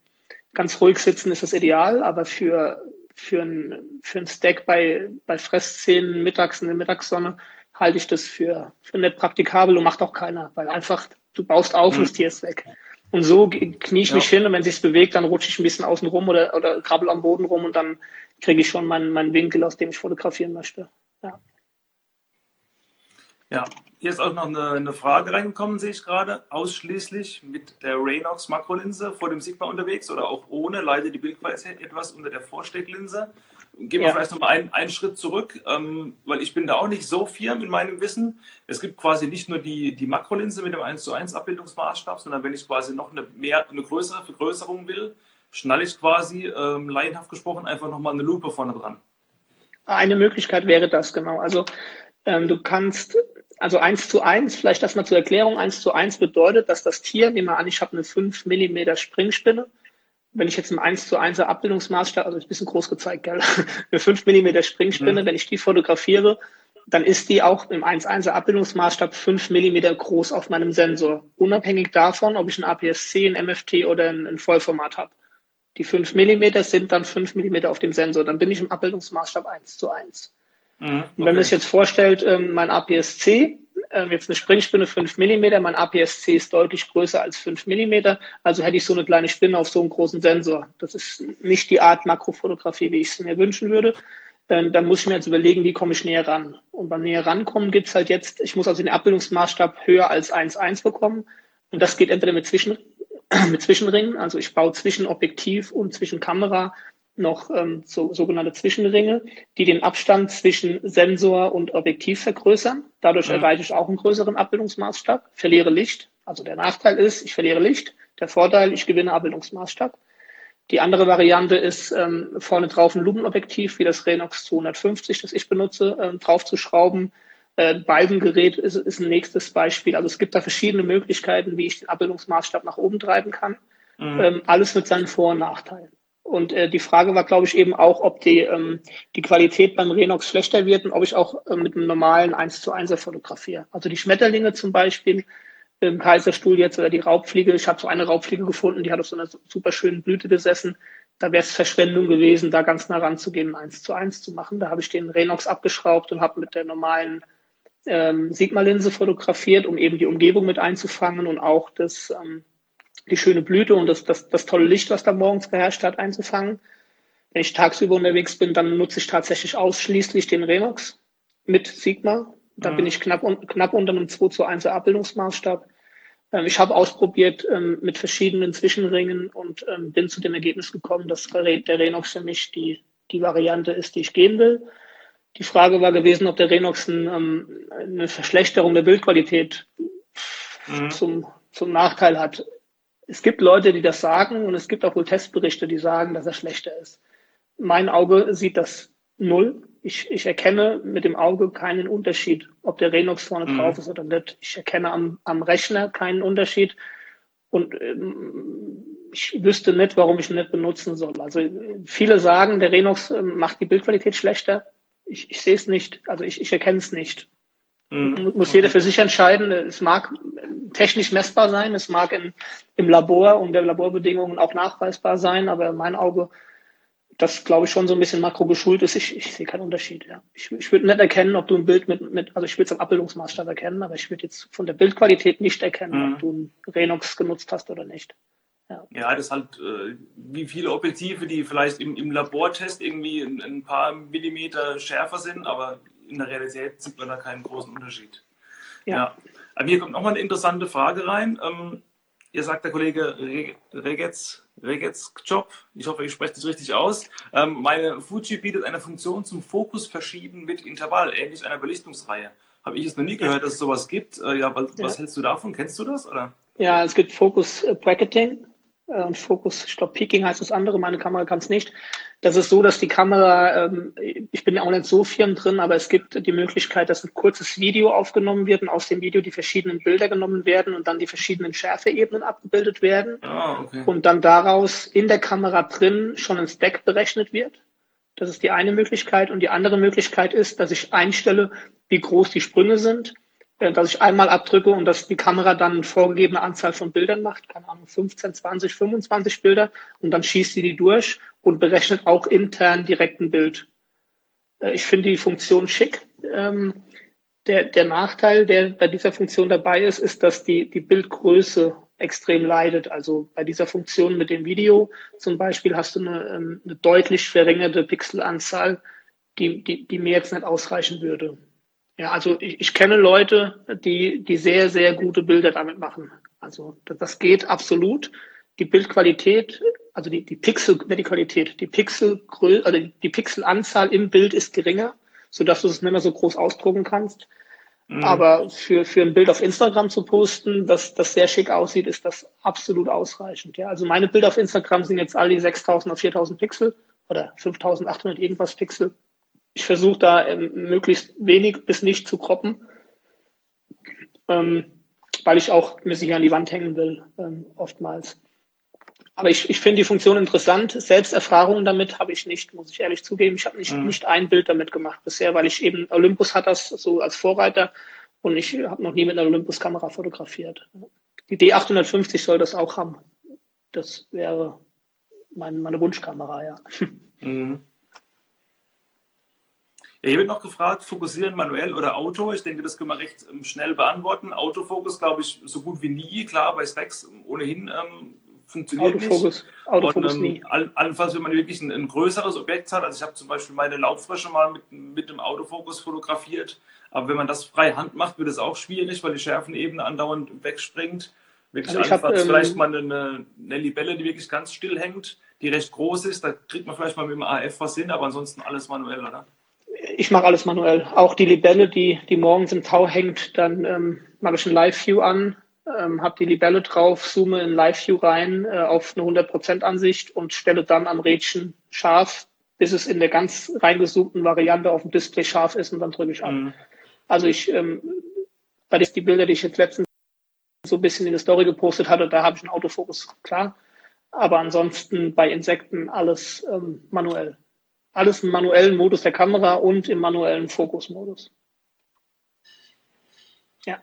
ganz ruhig sitzen, ist das ideal, aber für für ein, für ein Stack bei, bei Fressszenen mittags in der Mittagssonne halte ich das für, für nicht praktikabel und macht auch keiner, weil einfach du baust auf mhm. und das Tier ist weg. Und so knie ich ja. mich hin und wenn sich's bewegt, dann rutsche ich ein bisschen außen rum oder, oder krabbel am Boden rum und dann kriege ich schon meinen, meinen Winkel, aus dem ich fotografieren möchte. Ja. Ja, hier ist auch noch eine, eine, Frage reingekommen, sehe ich gerade. Ausschließlich mit der Raynox Makrolinse vor dem Sigma unterwegs oder auch ohne, leidet die Bildqualität etwas unter der Vorstecklinse. Gehen wir ja. vielleicht nochmal einen, einen Schritt zurück, ähm, weil ich bin da auch nicht so firm in meinem Wissen. Es gibt quasi nicht nur die, die Makrolinse mit dem 1 zu 1 Abbildungsmaßstab, sondern wenn ich quasi noch eine, mehr, eine größere Vergrößerung will, schnalle ich quasi, ähm, laienhaft gesprochen, einfach nochmal eine Lupe vorne dran. Eine Möglichkeit wäre das, genau. Also ähm, du kannst also eins zu eins, vielleicht das mal zur Erklärung, eins zu eins bedeutet, dass das Tier, nehmen wir an, ich habe eine 5 mm Springspinne, wenn ich jetzt im 1 zu 1 Abbildungsmaßstab, also ein bisschen groß gezeigt, gell? eine 5 mm Springspinne, mhm. wenn ich die fotografiere, dann ist die auch im 1.1er Abbildungsmaßstab 5 mm groß auf meinem Sensor, unabhängig davon, ob ich ein APS-C, ein MFT oder ein, ein Vollformat habe. Die 5 mm sind dann 5 mm auf dem Sensor, dann bin ich im Abbildungsmaßstab 1 zu 1. Mhm, okay. Und wenn man sich jetzt vorstellt, ähm, mein APS-C, ähm, jetzt eine Springspinne 5 mm, mein APS-C ist deutlich größer als 5 mm, also hätte ich so eine kleine Spinne auf so einem großen Sensor. Das ist nicht die Art Makrofotografie, wie ich es mir wünschen würde dann, dann muss ich mir jetzt überlegen, wie komme ich näher ran. Und beim näher rankommen gibt es halt jetzt, ich muss also den Abbildungsmaßstab höher als 1,1 bekommen. Und das geht entweder mit, Zwischen, mit Zwischenringen, also ich baue zwischen Objektiv und zwischen Kamera noch ähm, so, sogenannte Zwischenringe, die den Abstand zwischen Sensor und Objektiv vergrößern. Dadurch ja. erreiche ich auch einen größeren Abbildungsmaßstab, verliere Licht. Also der Nachteil ist, ich verliere Licht. Der Vorteil, ich gewinne Abbildungsmaßstab. Die andere Variante ist, ähm, vorne drauf ein Lumenobjektiv, wie das Renox 250, das ich benutze, ähm, drauf zu schrauben. Äh, Balkengerät ist, ist ein nächstes Beispiel. Also es gibt da verschiedene Möglichkeiten, wie ich den Abbildungsmaßstab nach oben treiben kann. Mhm. Ähm, alles mit seinen Vor- und Nachteilen. Und äh, die Frage war, glaube ich, eben auch, ob die, ähm, die Qualität beim Renox schlechter wird und ob ich auch äh, mit einem normalen 1 zu 1er fotografiere. Also die Schmetterlinge zum Beispiel im Kaiserstuhl jetzt oder die Raubfliege. Ich habe so eine Raubfliege gefunden, die hat auf so einer super schönen Blüte gesessen. Da wäre es Verschwendung gewesen, da ganz nah ranzugehen, eins zu eins zu machen. Da habe ich den Renox abgeschraubt und habe mit der normalen ähm, Sigma-Linse fotografiert, um eben die Umgebung mit einzufangen und auch das, ähm, die schöne Blüte und das, das, das tolle Licht, was da morgens geherrscht hat, einzufangen. Wenn ich tagsüber unterwegs bin, dann nutze ich tatsächlich ausschließlich den Renox mit Sigma. Da mhm. bin ich knapp, knapp unter einem 2 zu 1 Abbildungsmaßstab. Ähm, ich habe ausprobiert ähm, mit verschiedenen Zwischenringen und ähm, bin zu dem Ergebnis gekommen, dass der Renox für mich die, die Variante ist, die ich gehen will. Die Frage war gewesen, ob der Renox ein, eine Verschlechterung der Bildqualität mhm. zum, zum Nachteil hat. Es gibt Leute, die das sagen und es gibt auch wohl Testberichte, die sagen, dass er schlechter ist. Mein Auge sieht das null ich, ich erkenne mit dem Auge keinen Unterschied, ob der Renox vorne mhm. drauf ist oder nicht. Ich erkenne am, am Rechner keinen Unterschied und ähm, ich wüsste nicht, warum ich ihn nicht benutzen soll. Also viele sagen, der Renox ähm, macht die Bildqualität schlechter. Ich, ich sehe es nicht, also ich, ich erkenne es nicht. Mhm. Muss jeder für sich entscheiden. Es mag technisch messbar sein, es mag in, im Labor und der Laborbedingungen auch nachweisbar sein, aber mein Auge das glaube ich schon so ein bisschen makro geschult ist. Ich, ich sehe keinen Unterschied. Ja. Ich, ich würde nicht erkennen, ob du ein Bild mit, mit also ich würde es am Abbildungsmaßstab erkennen, aber ich würde jetzt von der Bildqualität nicht erkennen, mhm. ob du ein Renox genutzt hast oder nicht. Ja, ja das ist halt äh, wie viele Objektive, die vielleicht im, im Labortest irgendwie ein, ein, paar Millimeter schärfer sind, aber in der Realität sieht man da keinen großen Unterschied. Ja. ja. Aber hier kommt nochmal eine interessante Frage rein. Ähm, ihr sagt der Kollege Regetz, Regetz Job, ich hoffe, ich spreche das richtig aus. Ähm, meine Fuji bietet eine Funktion zum Fokus verschieben mit Intervall, ähnlich einer Belichtungsreihe. Habe ich es noch nie gehört, dass es sowas gibt. Äh, ja, was, ja. was, hältst du davon? Kennst du das? Oder? Ja, es gibt Focus Bracketing äh, und Focus, ich glaube, Peaking heißt das andere, meine Kamera kann es nicht. Das ist so, dass die Kamera, ähm, ich bin ja auch nicht so firm drin, aber es gibt die Möglichkeit, dass ein kurzes Video aufgenommen wird und aus dem Video die verschiedenen Bilder genommen werden und dann die verschiedenen Schärfeebenen abgebildet werden. Ah, okay. Und dann daraus in der Kamera drin schon ein Stack berechnet wird. Das ist die eine Möglichkeit. Und die andere Möglichkeit ist, dass ich einstelle, wie groß die Sprünge sind dass ich einmal abdrücke und dass die Kamera dann eine vorgegebene Anzahl von Bildern macht, keine Ahnung, 15, 20, 25 Bilder und dann schießt sie die durch und berechnet auch intern direkt ein Bild. Äh, ich finde die Funktion schick. Ähm, der, der Nachteil, der bei dieser Funktion dabei ist, ist, dass die, die Bildgröße extrem leidet. Also bei dieser Funktion mit dem Video zum Beispiel hast du eine, ähm, eine deutlich verringerte Pixelanzahl, die, die, die mir jetzt nicht ausreichen würde. Ja, also ich, ich kenne Leute, die, die sehr, sehr gute Bilder damit machen. Also das, das geht absolut. Die Bildqualität, also die, die Pixel, nicht die Qualität, die Pixel, also die Pixelanzahl im Bild ist geringer, sodass du es nicht mehr so groß ausdrucken kannst. Mhm. Aber für, für ein Bild auf Instagram zu posten, das, das sehr schick aussieht, ist das absolut ausreichend. Ja, also meine Bilder auf Instagram sind jetzt alle 6000 auf 4000 Pixel oder 5800 irgendwas Pixel ich versuche da ähm, möglichst wenig bis nicht zu kroppen, ähm, weil ich auch mir sicher an die Wand hängen will, ähm, oftmals. aber ich, ich finde die Funktion interessant. Selbsterfahrungen damit habe ich nicht, muss ich ehrlich zugeben. Ich habe nicht, mhm. nicht ein Bild damit gemacht bisher, weil ich eben, Olympus hat das so als Vorreiter und ich habe noch nie mit einer Olympus-Kamera fotografiert. Die D850 soll das auch haben. Das wäre mein, meine Wunschkamera, ja. Mhm. Ja, hier wird noch gefragt, fokussieren manuell oder Auto? Ich denke, das können wir recht ähm, schnell beantworten. Autofokus, glaube ich, so gut wie nie. Klar, bei Specs ohnehin ähm, funktioniert Autofokus, nicht. Autofokus Und, ähm, nie. allenfalls, wenn man wirklich ein, ein, größeres Objekt hat. Also ich habe zum Beispiel meine Laubfrösche mal mit, mit dem Autofokus fotografiert. Aber wenn man das frei Hand macht, wird es auch schwierig, weil die Schärfenebene andauernd wegspringt. Wirklich also hab, ähm, vielleicht mal eine, eine Libelle, die wirklich ganz still hängt, die recht groß ist. Da kriegt man vielleicht mal mit dem AF was hin, aber ansonsten alles manuell, oder? Ich mache alles manuell. Auch die Libelle, die, die morgens im Tau hängt, dann ähm, mache ich ein Live-View an, ähm, habe die Libelle drauf, zoome in Live-View rein äh, auf eine 100% Ansicht und stelle dann am Rädchen scharf, bis es in der ganz reingezoomten Variante auf dem Display scharf ist und dann drücke ich an. Mhm. Also ich, ähm, weil ich die Bilder, die ich jetzt letztens so ein bisschen in der Story gepostet hatte, da habe ich einen Autofokus, klar. Aber ansonsten bei Insekten alles ähm, manuell alles im manuellen Modus der Kamera und im manuellen Fokusmodus. Ja.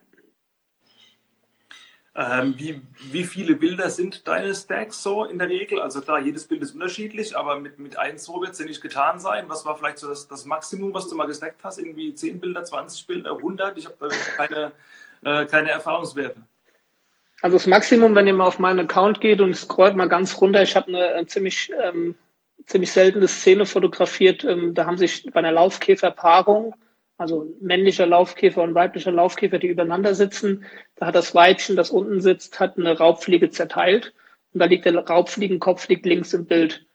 Ähm, wie, wie viele Bilder sind deine Stacks so in der Regel? Also klar, jedes Bild ist unterschiedlich, aber mit, mit 1 so wird es ja nicht getan sein. Was war vielleicht so das, das Maximum, was du mal gestackt hast? Irgendwie 10 Bilder, 20 Bilder, 100? Ich habe keine, äh, keine Erfahrungswerte. Also das Maximum, wenn ihr mal auf meinen Account geht und scrollt mal ganz runter, ich habe eine, eine ziemlich ähm, ziemlich seltene Szene fotografiert. Ähm, da haben sich bei einer Laufkäferpaarung, also männlicher Laufkäfer und weiblicher Laufkäfer, die übereinander sitzen, da hat das Weibchen, das unten sitzt, hat eine Raubfliege zerteilt. Und da liegt der Raubfliegenkopf liegt links im Bild.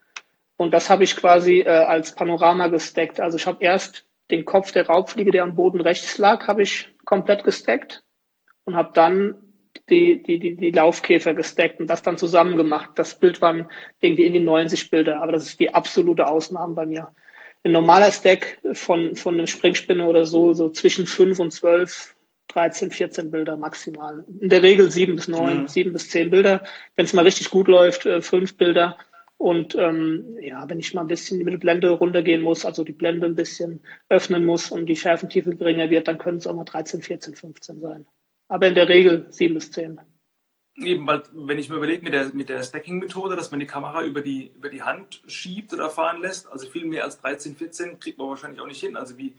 Und das habe ich quasi äh, als Panorama gesteckt. Also ich habe erst den Kopf der Raubfliege, der am Boden rechts lag, habe ich komplett gesteckt und habe dann die, die, die, die Laufkäfer gesteckt und das dann zusammen gemacht. Das Bild waren irgendwie in die 90 Bilder, aber das ist die absolute Ausnahme bei mir. Ein normaler Stack von, von einem Springspinne oder so, so zwischen 5 und 12, 13, 14 Bilder maximal. In der Regel 7 bis 9, mhm. 7 bis 10 Bilder. Wenn es mal richtig gut läuft, 5 äh, Bilder. Und ähm, ja, wenn ich mal ein bisschen mit der Blende runtergehen muss, also die Blende ein bisschen öffnen muss und die Schärfentiefe geringer wird, dann können es auch mal 13, 14, 15 sein aber in der Regel sieben bis zehn. Eben, weil wenn ich mir überlege mit der, mit der Stacking-Methode, dass man die Kamera über die, über die Hand schiebt oder fahren lässt, also viel mehr als 13, 14 kriegt man wahrscheinlich auch nicht hin. Also wie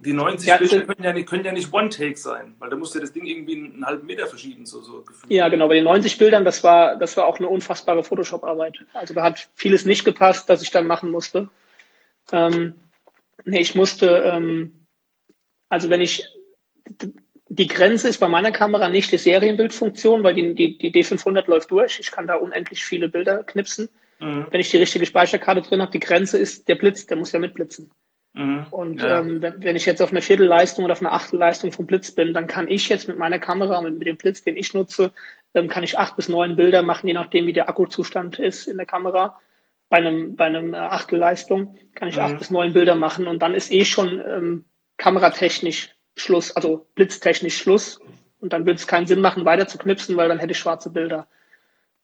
die 90 ja, Bilder können ja, nicht, können ja nicht One-Take sein, weil da muss ja das Ding irgendwie einen halben Meter verschieben, so, so gefühlt. Ja, genau, bei den 90 Bildern, das war, das war auch eine unfassbare Photoshop-Arbeit. Also da hat vieles nicht gepasst, das ich dann machen musste. Ähm, nee, ich musste, ähm, also wenn ich die Grenze ist bei meiner Kamera nicht die Serienbildfunktion, weil die, die, die D500 läuft durch. Ich kann da unendlich viele Bilder knipsen. Mhm. Wenn ich die richtige Speicherkarte drin habe, die Grenze ist der Blitz, der muss ja mitblitzen. Mhm. Und ja. ähm, wenn, ich jetzt auf einer Viertelleistung oder auf einer Achtelleistung vom Blitz bin, dann kann ich jetzt mit meiner Kamera, mit, mit dem Blitz, den ich nutze, ähm, kann ich acht bis neun Bilder machen, je nachdem, wie der Akkuzustand ist in der Kamera. Bei einem, bei einem äh, Achtelleistung kann ich mhm. acht bis neun Bilder machen und dann ist eh schon ähm, kameratechnisch Schluss, also blitztechnisch Schluss. Und dann würde es keinen Sinn machen, weiter zu knipsen, weil dann hätte ich schwarze Bilder.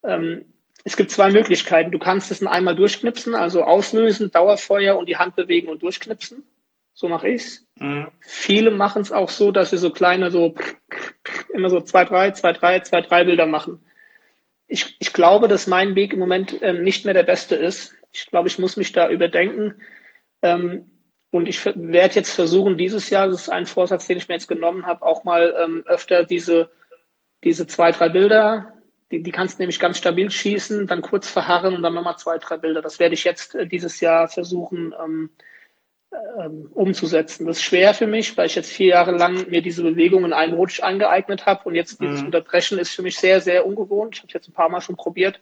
Ähm, es gibt zwei Möglichkeiten. Du kannst es einmal durchknipsen, also auslösen, Dauerfeuer und die Hand bewegen und durchknipsen. So mache ich's. Mhm. Viele machen es auch so, dass sie so kleine, so immer so zwei, drei, zwei, drei, zwei, drei Bilder machen. Ich, ich glaube, dass mein Weg im Moment ähm, nicht mehr der beste ist. Ich glaube, ich muss mich da überdenken. Ähm, und ich werde jetzt versuchen, dieses Jahr, das ist ein Vorsatz, den ich mir jetzt genommen habe, auch mal ähm, öfter diese, diese zwei, drei Bilder, die, die kannst du nämlich ganz stabil schießen, dann kurz verharren und dann nochmal zwei, drei Bilder. Das werde ich jetzt äh, dieses Jahr versuchen ähm, ähm, umzusetzen. Das ist schwer für mich, weil ich jetzt vier Jahre lang mir diese Bewegung in einem Rutsch angeeignet habe und jetzt dieses mhm. Unterbrechen ist für mich sehr, sehr ungewohnt. Ich habe es jetzt ein paar Mal schon probiert.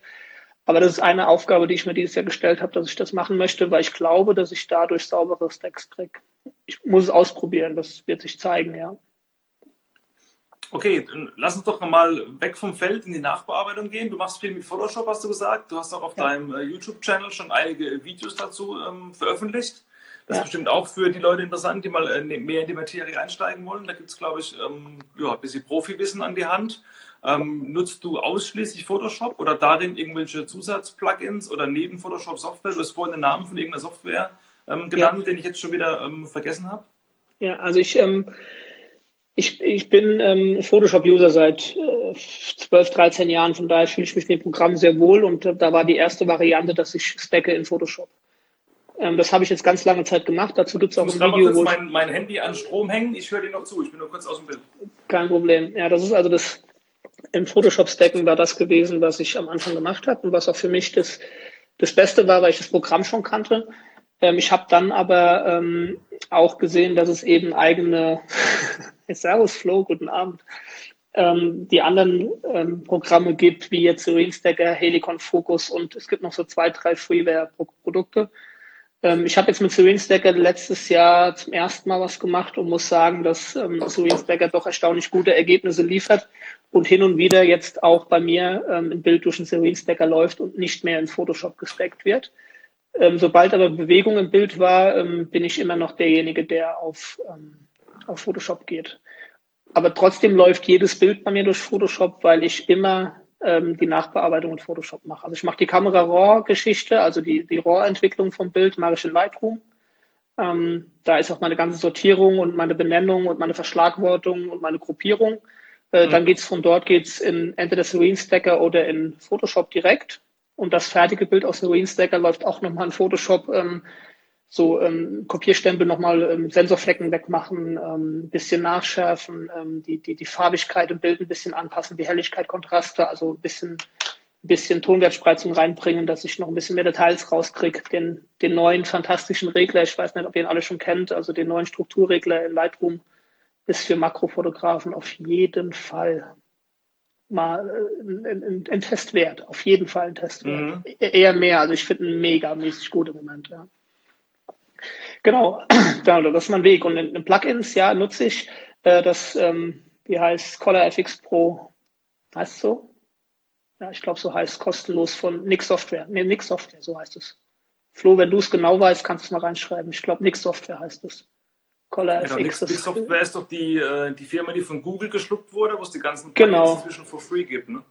Aber das ist eine Aufgabe, die ich mir dieses Jahr gestellt habe, dass ich das machen möchte, weil ich glaube, dass ich dadurch saubere Stacks kriege. Ich muss es ausprobieren, das wird sich zeigen, ja. Okay, lass uns doch nochmal weg vom Feld in die Nachbearbeitung gehen. Du machst viel mit Photoshop, hast du gesagt. Du hast auch auf ja. deinem äh, YouTube-Channel schon einige Videos dazu ähm, veröffentlicht. Das ja. ist bestimmt auch für die Leute interessant, die mal äh, ne, mehr in die Materie einsteigen wollen. Da gibt es, glaube ich, ähm, ja, ein bisschen Profiwissen an die Hand. Ähm, nutzt du ausschließlich Photoshop oder darin irgendwelche Zusatzplugins oder neben Photoshop Software? Du hast vorhin den Namen von irgendeiner Software ähm, genannt, ja. den ich jetzt schon wieder ähm, vergessen habe. Ja, also ich, ähm, ich, ich bin ähm, Photoshop-User seit äh, 12, 13 Jahren, von daher fühle ich mich mit dem Programm sehr wohl und äh, da war die erste Variante, dass ich stacke in Photoshop. Ähm, das habe ich jetzt ganz lange Zeit gemacht. Dazu gibt es auch ein Video. Ich muss mein, mein Handy an Strom hängen. Ich höre dir noch zu. Ich bin nur kurz aus dem Bild. Kein Problem. Ja, das ist also das im Photoshop-Stacken war das gewesen, was ich am Anfang gemacht habe und was auch für mich das, das Beste war, weil ich das Programm schon kannte. Ähm, ich habe dann aber ähm, auch gesehen, dass es eben eigene Servus Flow, guten Abend, ähm, die anderen ähm, Programme gibt, wie jetzt Stacker, Helicon Focus und es gibt noch so zwei, drei Freeware-Produkte. Ähm, ich habe jetzt mit Stacker letztes Jahr zum ersten Mal was gemacht und muss sagen, dass ähm, Stacker doch erstaunlich gute Ergebnisse liefert und hin und wieder jetzt auch bei mir ähm, ein Bild durch einen Serene Stacker läuft und nicht mehr in Photoshop gesteckt wird. Ähm, sobald aber Bewegung im Bild war, ähm, bin ich immer noch derjenige, der auf, ähm, auf Photoshop geht. Aber trotzdem läuft jedes Bild bei mir durch Photoshop, weil ich immer ähm, die Nachbearbeitung in Photoshop mache. Also ich mache die Kamera-RAW-Geschichte, also die, die RAW-Entwicklung vom Bild mache ich in Lightroom. Ähm, da ist auch meine ganze Sortierung und meine Benennung und meine Verschlagwortung und meine Gruppierung. Äh, mhm. Dann geht's von dort geht's in entweder Serene Stacker oder in Photoshop direkt. Und das fertige Bild aus Serene Stacker läuft auch nochmal in Photoshop. Ähm, so ähm, Kopierstempel nochmal ähm, Sensorflecken wegmachen, ähm, bisschen nachschärfen, ähm, die, die, die Farbigkeit im Bild ein bisschen anpassen, die Helligkeit, Kontraste, also ein bisschen, ein bisschen Tonwertspreizung reinbringen, dass ich noch ein bisschen mehr Details rauskriege. Den, den neuen fantastischen Regler, ich weiß nicht, ob ihr ihn alle schon kennt, also den neuen Strukturregler in Lightroom ist für Makrofotografen auf jeden Fall mal äh, ein, ein, Testwert, auf jeden Fall ein Testwert. Mhm. E-, eher mehr, also ich finde ihn mega mäßig gut im Moment, ja. Genau, das ist mein Weg. Und in, in Plugins, ja, nutze ich äh, das, ähm, wie heißt Color FX Pro, heißt es so? Ja, ich glaube, so heißt es kostenlos von Nix Software. Nee, Nix Software, so heißt es. Flo, wenn du es genau weißt, kannst du es mal reinschreiben. Ich glaube, Nix Software heißt es. Color genau, FX. Nix, Software ist doch die, äh, die Firma, die von Google geschluckt wurde, wo es die ganzen Plugins genau. inzwischen for free gibt, ne?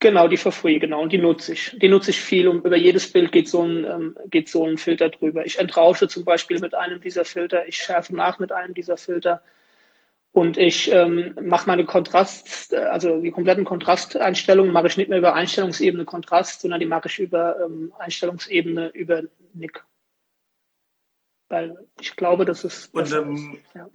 Genau, die for free, genau. Und die nutze ich. Die nutze ich viel und über jedes Bild geht so ein, ähm, geht so ein Filter drüber. Ich entrausche zum Beispiel mit einem dieser Filter, ich schärfe nach mit einem dieser Filter und ich ähm, mache meine Kontrast, also die kompletten Kontrasteinstellungen mache ich nicht mehr über Einstellungsebene Kontrast, sondern die mache ich über ähm, Einstellungsebene über Nick. Weil ich glaube, das ist. Und, ähm, ja.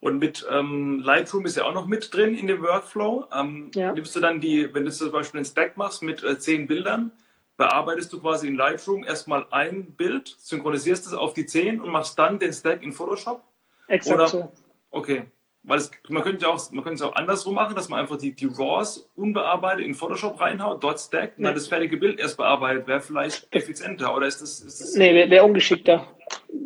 Und mit ähm, Lightroom ist ja auch noch mit drin in dem Workflow. Ähm, ja. Nimmst du dann die, wenn du zum Beispiel einen Stack machst mit äh, zehn Bildern, bearbeitest du quasi in Lightroom erstmal ein Bild, synchronisierst es auf die zehn und machst dann den Stack in Photoshop? Exakt Oder, so. Okay. Weil es, man könnte ja auch, man könnte es auch andersrum machen, dass man einfach die, die RAWs unbearbeitet in Photoshop reinhaut, dort stackt und nee. dann das fertige Bild erst bearbeitet. Wäre vielleicht effizienter oder ist das. Ist das nee, wäre wär ungeschickter.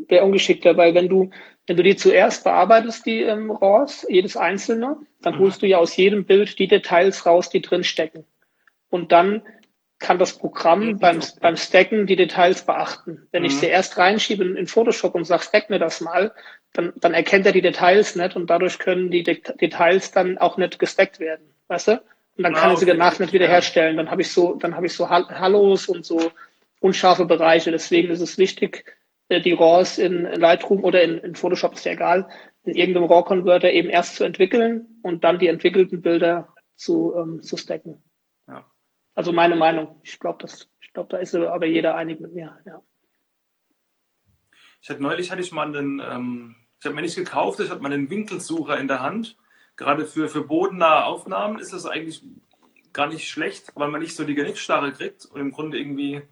Wäre ungeschickter, weil wenn du, wenn du die zuerst bearbeitest, die ähm, RAWs, jedes einzelne, dann mhm. holst du ja aus jedem Bild die Details raus, die drin stecken. Und dann kann das Programm mhm. beim, beim Stacken die Details beachten. Wenn mhm. ich sie erst reinschiebe in, in Photoshop und sage, stack mir das mal, dann, dann erkennt er die Details nicht und dadurch können die De Details dann auch nicht gesteckt werden. Weißt du? Und dann ah, kann er sie danach nicht wieder herstellen. Dann habe ich so, dann habe ich so Hallos und so unscharfe Bereiche. Deswegen ist es wichtig, äh, die RAWs in Lightroom oder in, in Photoshop ist ja egal, in irgendeinem RAW-Converter eben erst zu entwickeln und dann die entwickelten Bilder zu, ähm, zu stacken. Ja. Also meine Meinung. Ich glaube, das, ich glaube, da ist aber jeder einig mit mir. Ja. Ich hatte neulich hatte ich mal einen, ähm, ich habe mir nicht gekauft, ich hatte mal einen Winkelsucher in der Hand. Gerade für, für bodennahe Aufnahmen ist das eigentlich gar nicht schlecht, weil man nicht so die Genickstarre kriegt und im Grunde irgendwie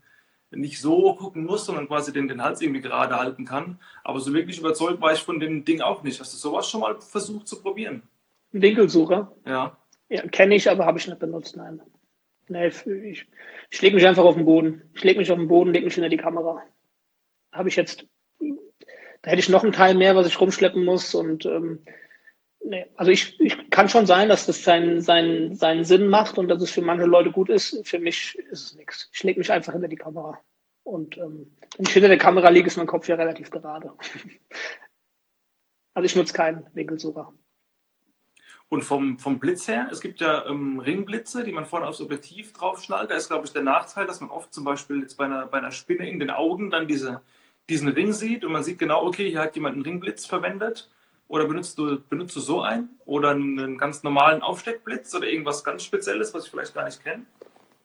nicht so gucken muss, sondern quasi den, den Hals irgendwie gerade halten kann. Aber so wirklich überzeugt war ich von dem Ding auch nicht. Hast du sowas schon mal versucht zu probieren? Winkelsucher? Ja. Ja, kenne ich, aber habe ich nicht benutzt, nein. Nee, ich, ich lege mich einfach auf den Boden. Ich lege mich auf den Boden, lege mich hinter die Kamera. Habe ich jetzt, da hätte ich noch einen Teil mehr, was ich rumschleppen muss und ähm, nee, also ich, ich kann schon sein, dass das seinen, seinen, seinen Sinn macht und dass es für manche Leute gut ist. Für mich ist es nichts. Ich lege mich einfach hinter die Kamera. Und ähm, wenn ich hinter der Kamera liege, ist mein Kopf ja relativ gerade. also ich nutze keinen Winkelsucher. Und vom, vom Blitz her, es gibt ja ähm, Ringblitze, die man vorne aufs Objektiv draufschnallt. Da ist, glaube ich, der Nachteil, dass man oft zum Beispiel jetzt bei einer, bei einer Spinne in den Augen dann diese, diesen Ring sieht und man sieht genau, okay, hier hat jemand einen Ringblitz verwendet. Oder benutzt du, benutzt du so einen? Oder einen ganz normalen Aufsteckblitz oder irgendwas ganz Spezielles, was ich vielleicht gar nicht kenne?